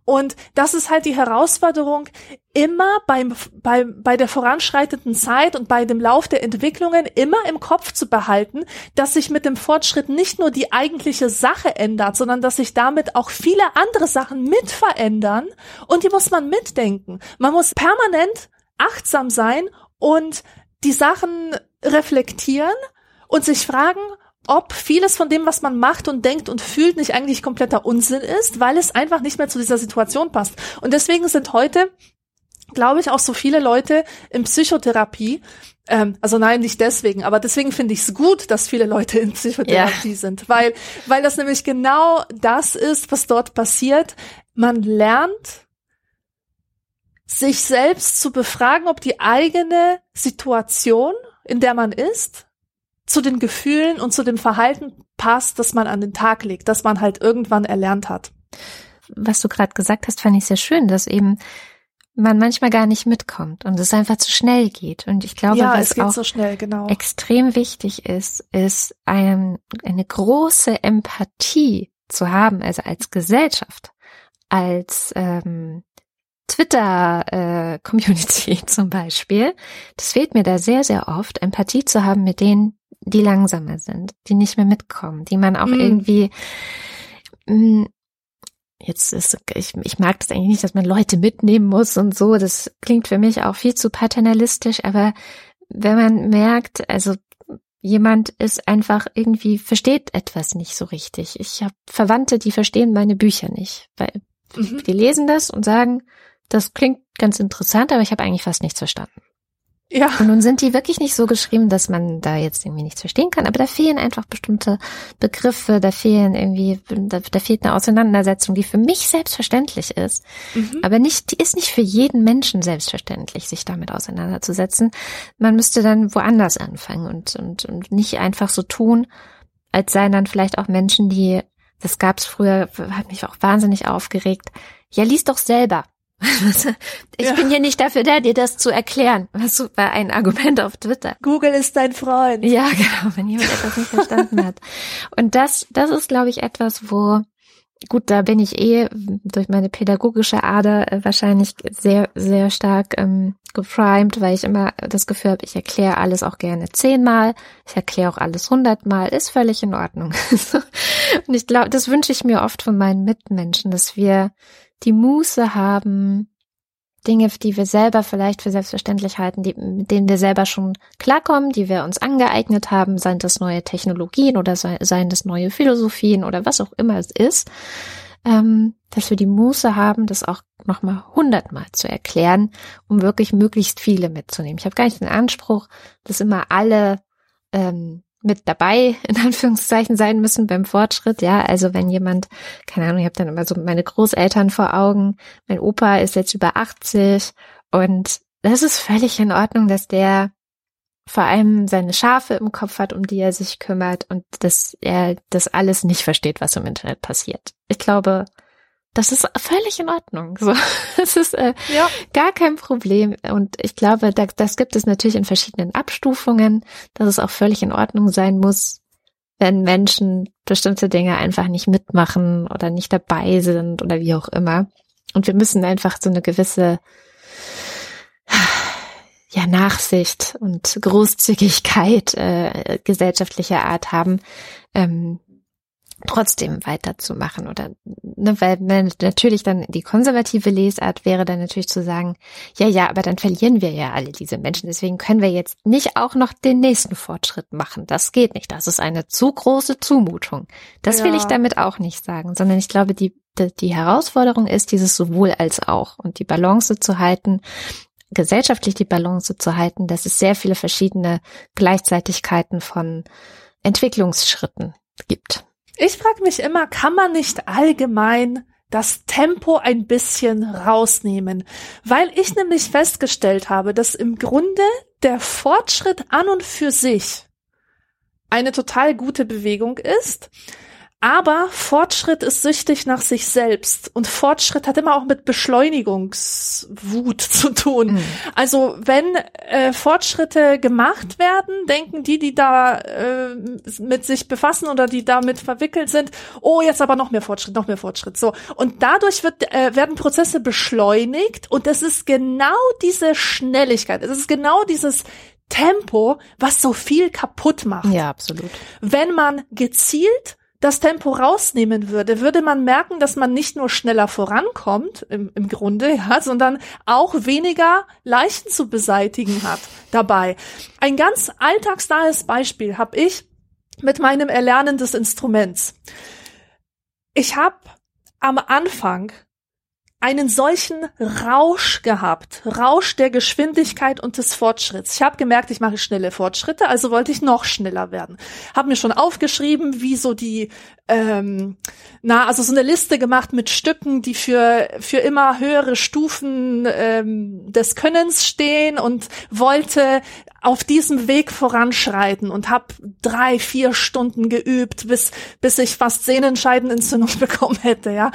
Speaker 2: Und das ist halt die Herausforderung, immer beim, bei, bei der voranschreitenden Zeit und bei dem Lauf der Entwicklungen immer im Kopf zu behalten, dass sich mit dem Fortschritt nicht nur die eigentliche Sache ändert, sondern dass sich damit auch viele andere Sachen mit verändern und die muss man mitdenken. Man muss permanent achtsam sein und die Sachen reflektieren und sich fragen, ob vieles von dem, was man macht und denkt und fühlt, nicht eigentlich kompletter Unsinn ist, weil es einfach nicht mehr zu dieser Situation passt. Und deswegen sind heute glaube ich, auch so viele Leute in Psychotherapie. Ähm, also nein, nicht deswegen, aber deswegen finde ich es gut, dass viele Leute in Psychotherapie ja. sind, weil, weil das nämlich genau das ist, was dort passiert. Man lernt, sich selbst zu befragen, ob die eigene Situation, in der man ist, zu den Gefühlen und zu dem Verhalten passt, das man an den Tag legt, das man halt irgendwann erlernt hat.
Speaker 1: Was du gerade gesagt hast, fand ich sehr schön, dass eben man manchmal gar nicht mitkommt und es einfach zu schnell geht. Und ich glaube,
Speaker 2: ja,
Speaker 1: was auch
Speaker 2: so schnell, genau.
Speaker 1: extrem wichtig ist, ist ein, eine große Empathie zu haben, also als Gesellschaft, als ähm, Twitter-Community äh, *laughs* zum Beispiel. Das fehlt mir da sehr, sehr oft, Empathie zu haben mit denen, die langsamer sind, die nicht mehr mitkommen, die man auch mm. irgendwie mm, jetzt ist, ich, ich mag das eigentlich nicht, dass man Leute mitnehmen muss und so. Das klingt für mich auch viel zu paternalistisch, aber wenn man merkt, also jemand ist einfach irgendwie, versteht etwas nicht so richtig. Ich habe Verwandte, die verstehen meine Bücher nicht, weil mhm. die lesen das und sagen, das klingt ganz interessant, aber ich habe eigentlich fast nichts verstanden. Ja. Und nun sind die wirklich nicht so geschrieben, dass man da jetzt irgendwie nichts verstehen kann, aber da fehlen einfach bestimmte Begriffe, da fehlen irgendwie, da, da fehlt eine Auseinandersetzung, die für mich selbstverständlich ist, mhm. aber nicht, die ist nicht für jeden Menschen selbstverständlich, sich damit auseinanderzusetzen. Man müsste dann woanders anfangen und, und, und nicht einfach so tun, als seien dann vielleicht auch Menschen, die, das gab's früher, hat mich auch wahnsinnig aufgeregt, ja, lies doch selber. *laughs* ich ja. bin hier nicht dafür da, dir das zu erklären. Was super ein Argument auf Twitter.
Speaker 2: Google ist dein Freund.
Speaker 1: Ja, *laughs* genau, wenn jemand etwas nicht verstanden hat. Und das, das ist, glaube ich, etwas, wo gut, da bin ich eh durch meine pädagogische Ader äh, wahrscheinlich sehr, sehr stark ähm, geprimed, weil ich immer das Gefühl habe, ich erkläre alles auch gerne zehnmal, ich erkläre auch alles hundertmal, ist völlig in Ordnung. *laughs* Und ich glaube, das wünsche ich mir oft von meinen Mitmenschen, dass wir die Muße haben, Dinge, die wir selber vielleicht für selbstverständlich halten, die, mit denen wir selber schon klarkommen, die wir uns angeeignet haben, seien das neue Technologien oder seien das neue Philosophien oder was auch immer es ist, ähm, dass wir die Muße haben, das auch nochmal hundertmal zu erklären, um wirklich möglichst viele mitzunehmen. Ich habe gar nicht den Anspruch, dass immer alle ähm, mit dabei, *laughs* in Anführungszeichen, sein müssen beim Fortschritt. Ja, also wenn jemand, keine Ahnung, ich habe dann immer so meine Großeltern vor Augen, mein Opa ist jetzt über 80 und das ist völlig in Ordnung, dass der vor allem seine Schafe im Kopf hat, um die er sich kümmert und dass er das alles nicht versteht, was im Internet passiert. Ich glaube, das ist völlig in Ordnung. So, *laughs* das ist äh, ja. gar kein Problem. Und ich glaube, da, das gibt es natürlich in verschiedenen Abstufungen, dass es auch völlig in Ordnung sein muss, wenn Menschen bestimmte Dinge einfach nicht mitmachen oder nicht dabei sind oder wie auch immer. Und wir müssen einfach so eine gewisse ja, Nachsicht und Großzügigkeit äh, gesellschaftlicher Art haben, ähm, trotzdem weiterzumachen oder ne, weil natürlich dann die konservative Lesart wäre dann natürlich zu sagen, ja, ja, aber dann verlieren wir ja alle diese Menschen, deswegen können wir jetzt nicht auch noch den nächsten Fortschritt machen. Das geht nicht. Das ist eine zu große Zumutung. Das ja. will ich damit auch nicht sagen, sondern ich glaube, die, die, die Herausforderung ist, dieses sowohl als auch und die Balance zu halten, gesellschaftlich die Balance zu halten, dass es sehr viele verschiedene Gleichzeitigkeiten von Entwicklungsschritten gibt.
Speaker 2: Ich frage mich immer, kann man nicht allgemein das Tempo ein bisschen rausnehmen, weil ich nämlich festgestellt habe, dass im Grunde der Fortschritt an und für sich eine total gute Bewegung ist, aber Fortschritt ist süchtig nach sich selbst und Fortschritt hat immer auch mit Beschleunigungswut *laughs* zu tun. Mhm. Also wenn äh, Fortschritte gemacht werden, denken die, die da äh, mit sich befassen oder die damit verwickelt sind, oh jetzt aber noch mehr Fortschritt, noch mehr Fortschritt. So und dadurch wird äh, werden Prozesse beschleunigt und es ist genau diese Schnelligkeit, es ist genau dieses Tempo, was so viel kaputt macht.
Speaker 1: Ja, absolut.
Speaker 2: Wenn man gezielt das Tempo rausnehmen würde, würde man merken, dass man nicht nur schneller vorankommt, im, im Grunde, ja, sondern auch weniger Leichen zu beseitigen hat dabei. Ein ganz alltagsnahes Beispiel habe ich mit meinem Erlernen des Instruments. Ich habe am Anfang einen solchen Rausch gehabt, Rausch der Geschwindigkeit und des Fortschritts. Ich habe gemerkt, ich mache schnelle Fortschritte, also wollte ich noch schneller werden. Habe mir schon aufgeschrieben, wie so die, ähm, na, also so eine Liste gemacht mit Stücken, die für für immer höhere Stufen ähm, des Könnens stehen und wollte auf diesem Weg voranschreiten und habe drei, vier Stunden geübt, bis, bis ich fast Sehnenscheidenentzündung *laughs* bekommen hätte, ja.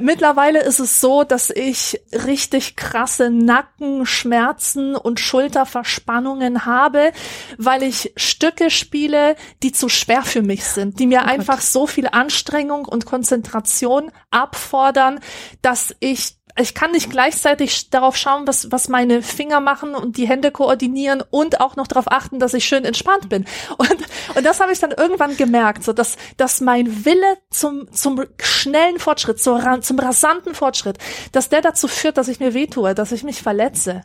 Speaker 2: Mittlerweile ist es so, dass ich richtig krasse Nackenschmerzen und Schulterverspannungen habe, weil ich Stücke spiele, die zu schwer für mich sind, die mir oh einfach so viel Anstrengung und Konzentration abfordern, dass ich ich kann nicht gleichzeitig darauf schauen, was, was meine Finger machen und die Hände koordinieren und auch noch darauf achten, dass ich schön entspannt bin. *laughs* Und, und das habe ich dann irgendwann gemerkt, so dass, dass mein Wille zum, zum schnellen Fortschritt, zum, zum rasanten Fortschritt, dass der dazu führt, dass ich mir wehtue, dass ich mich verletze.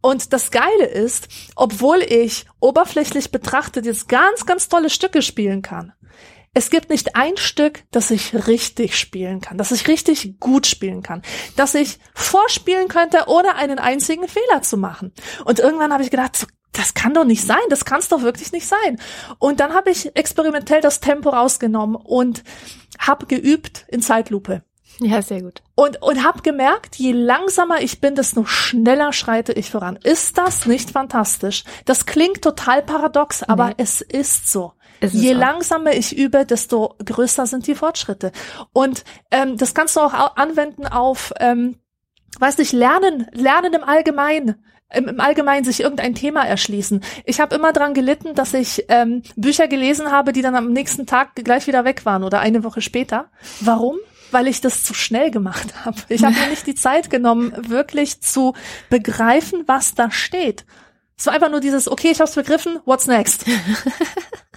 Speaker 2: Und das Geile ist, obwohl ich oberflächlich betrachtet jetzt ganz, ganz tolle Stücke spielen kann, es gibt nicht ein Stück, das ich richtig spielen kann, das ich richtig gut spielen kann, das ich vorspielen könnte, ohne einen einzigen Fehler zu machen. Und irgendwann habe ich gedacht, das kann doch nicht sein, das kann es doch wirklich nicht sein. Und dann habe ich experimentell das Tempo rausgenommen und habe geübt in Zeitlupe.
Speaker 1: Ja, sehr gut.
Speaker 2: Und, und habe gemerkt, je langsamer ich bin, desto schneller schreite ich voran. Ist das nicht fantastisch? Das klingt total paradox, aber nee. es ist so. Je langsamer ich übe, desto größer sind die Fortschritte. Und ähm, das kannst du auch anwenden auf, ähm, weiß nicht, Lernen, Lernen im Allgemeinen im, Allgemeinen sich irgendein Thema erschließen. Ich habe immer dran gelitten, dass ich ähm, Bücher gelesen habe, die dann am nächsten Tag gleich wieder weg waren oder eine Woche später. Warum? weil ich das zu schnell gemacht *laughs* habe. Ich habe mir nicht die Zeit genommen, wirklich zu begreifen, was da steht. Es war einfach nur dieses, okay, ich habe es begriffen, what's next? *laughs*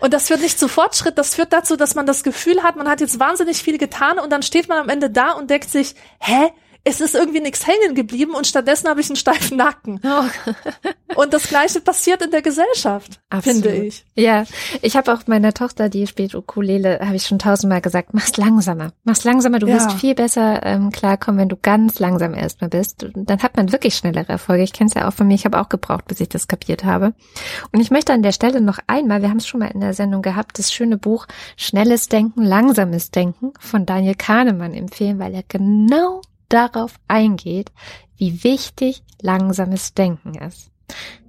Speaker 2: Und das führt nicht zu Fortschritt, das führt dazu, dass man das Gefühl hat, man hat jetzt wahnsinnig viel getan und dann steht man am Ende da und denkt sich, hä, es ist irgendwie nichts hängen geblieben und stattdessen habe ich einen steifen Nacken. *laughs* Oh. und das gleiche passiert in der Gesellschaft, Absolut. finde ich.
Speaker 1: Ja, ich habe auch meiner Tochter, die spielt Ukulele, habe ich schon tausendmal gesagt, mach's langsamer. Mach's langsamer, du ja. wirst viel besser ähm, klarkommen, wenn du ganz langsam erstmal bist. Dann hat man wirklich schnellere Erfolge. Ich kenne es ja auch von mir, ich habe auch gebraucht, bis ich das kapiert habe. Und ich möchte an der Stelle noch einmal, wir haben es schon mal in der Sendung gehabt, das schöne Buch Schnelles Denken, Langsames Denken von Daniel Kahnemann empfehlen, weil er genau darauf eingeht, wie wichtig langsames Denken ist.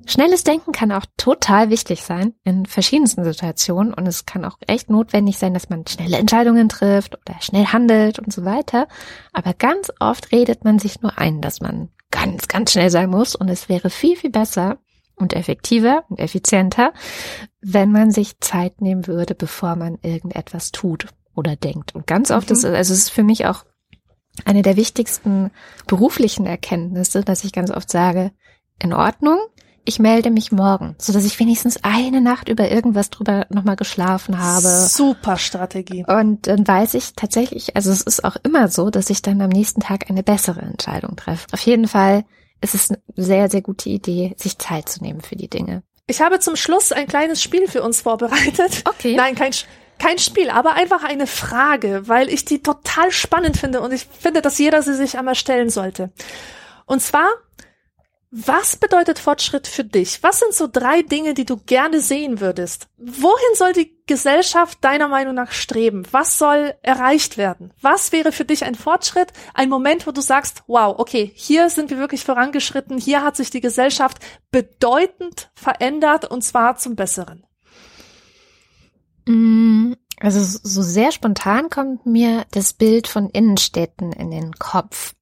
Speaker 1: Schnelles Denken kann auch total wichtig sein in verschiedensten Situationen und es kann auch echt notwendig sein, dass man schnelle Entscheidungen trifft oder schnell handelt und so weiter. Aber ganz oft redet man sich nur ein, dass man ganz, ganz schnell sein muss und es wäre viel, viel besser und effektiver und effizienter, wenn man sich Zeit nehmen würde, bevor man irgendetwas tut oder denkt. Und ganz oft mhm. ist, also es ist für mich auch eine der wichtigsten beruflichen Erkenntnisse, dass ich ganz oft sage, in Ordnung, ich melde mich morgen, so dass ich wenigstens eine Nacht über irgendwas drüber nochmal geschlafen habe.
Speaker 2: Super Strategie.
Speaker 1: Und dann weiß ich tatsächlich, also es ist auch immer so, dass ich dann am nächsten Tag eine bessere Entscheidung treffe. Auf jeden Fall ist es eine sehr, sehr gute Idee, sich Zeit zu nehmen für die Dinge.
Speaker 2: Ich habe zum Schluss ein kleines Spiel für uns vorbereitet.
Speaker 1: Okay.
Speaker 2: Nein, kein, kein Spiel, aber einfach eine Frage, weil ich die total spannend finde und ich finde, dass jeder sie sich einmal stellen sollte. Und zwar, was bedeutet Fortschritt für dich? Was sind so drei Dinge, die du gerne sehen würdest? Wohin soll die Gesellschaft deiner Meinung nach streben? Was soll erreicht werden? Was wäre für dich ein Fortschritt? Ein Moment, wo du sagst, wow, okay, hier sind wir wirklich vorangeschritten, hier hat sich die Gesellschaft bedeutend verändert und zwar zum Besseren.
Speaker 1: Mm, also so sehr spontan kommt mir das Bild von Innenstädten in den Kopf.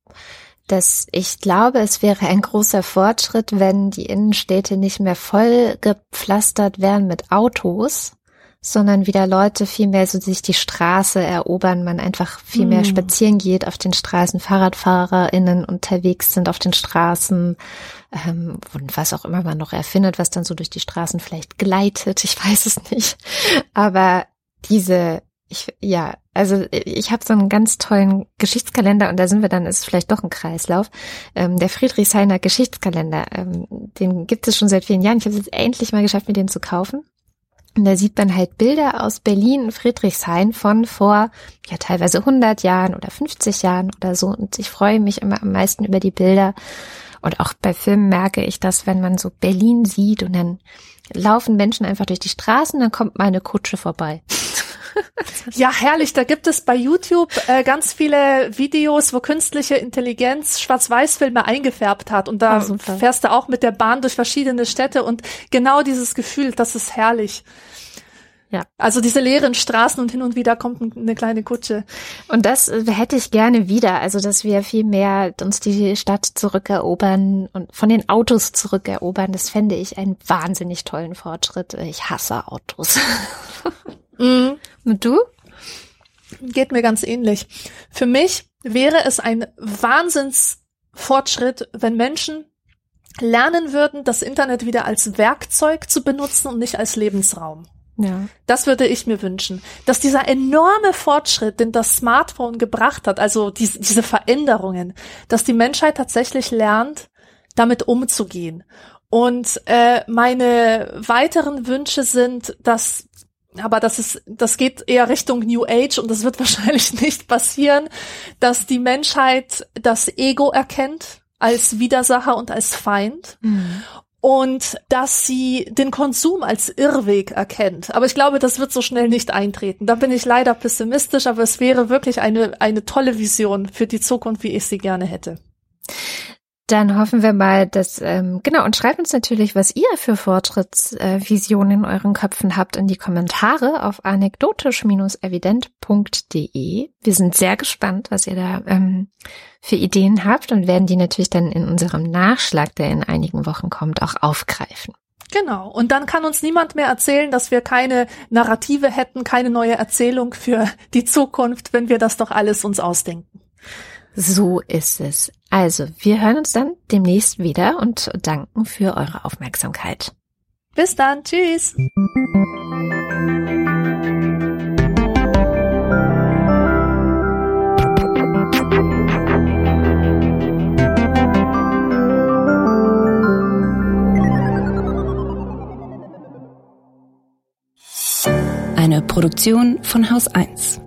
Speaker 1: Dass ich glaube, es wäre ein großer Fortschritt, wenn die Innenstädte nicht mehr voll gepflastert wären mit Autos, sondern wieder Leute viel mehr so sich die Straße erobern, man einfach viel mehr mm. spazieren geht auf den Straßen, FahrradfahrerInnen unterwegs sind auf den Straßen, ähm, und was auch immer man noch erfindet, was dann so durch die Straßen vielleicht gleitet, ich weiß es nicht. Aber diese, ich, ja, also ich habe so einen ganz tollen Geschichtskalender und da sind wir dann, ist vielleicht doch ein Kreislauf. Ähm, der Friedrichshainer Geschichtskalender, ähm, den gibt es schon seit vielen Jahren. Ich habe es jetzt endlich mal geschafft, mir den zu kaufen. Und da sieht man halt Bilder aus Berlin, Friedrichshain von vor, ja, teilweise 100 Jahren oder 50 Jahren oder so. Und ich freue mich immer am meisten über die Bilder, und auch bei Filmen merke ich das, wenn man so Berlin sieht und dann laufen Menschen einfach durch die Straßen, dann kommt meine Kutsche vorbei. *laughs*
Speaker 2: Ja, herrlich. Da gibt es bei YouTube äh, ganz viele Videos, wo künstliche Intelligenz Schwarz-Weiß-Filme eingefärbt hat. Und da oh, fährst du auch mit der Bahn durch verschiedene Städte und genau dieses Gefühl, das ist herrlich. Ja. Also diese leeren Straßen und hin und wieder kommt eine kleine Kutsche.
Speaker 1: Und das äh, hätte ich gerne wieder. Also, dass wir viel mehr uns die Stadt zurückerobern und von den Autos zurückerobern. Das fände ich einen wahnsinnig tollen Fortschritt. Ich hasse Autos. *laughs*
Speaker 2: Mhm. Und du? Geht mir ganz ähnlich. Für mich wäre es ein Wahnsinnsfortschritt, wenn Menschen lernen würden, das Internet wieder als Werkzeug zu benutzen und nicht als Lebensraum. Ja. Das würde ich mir wünschen, dass dieser enorme Fortschritt, den das Smartphone gebracht hat, also diese, diese Veränderungen, dass die Menschheit tatsächlich lernt, damit umzugehen. Und äh, meine weiteren Wünsche sind, dass aber das ist, das geht eher Richtung New Age und das wird *laughs* wahrscheinlich nicht passieren, dass die Menschheit das Ego erkennt als Widersacher und als Feind mhm und dass sie den Konsum als Irrweg erkennt. Aber ich glaube, das wird so schnell nicht eintreten. Da bin ich leider pessimistisch, aber es wäre wirklich eine, eine tolle Vision für die Zukunft, wie ich sie gerne hätte.
Speaker 1: Dann hoffen wir mal, dass, ähm, genau, und schreibt uns natürlich, was ihr für Fortschrittsvisionen in euren Köpfen habt in die Kommentare auf anekdotisch-evident.de. Wir sind sehr gespannt, was ihr da ähm, für Ideen habt und werden die natürlich dann in unserem Nachschlag, der in einigen Wochen kommt, auch aufgreifen.
Speaker 2: Genau. Und dann kann uns niemand mehr erzählen, dass wir keine Narrative hätten, keine neue Erzählung für die Zukunft, wenn wir das doch alles uns ausdenken.
Speaker 1: So ist es. Also, wir hören uns dann demnächst wieder und danken für eure Aufmerksamkeit.
Speaker 2: Bis dann. Tschüss.
Speaker 3: Eine Produktion von Haus 1.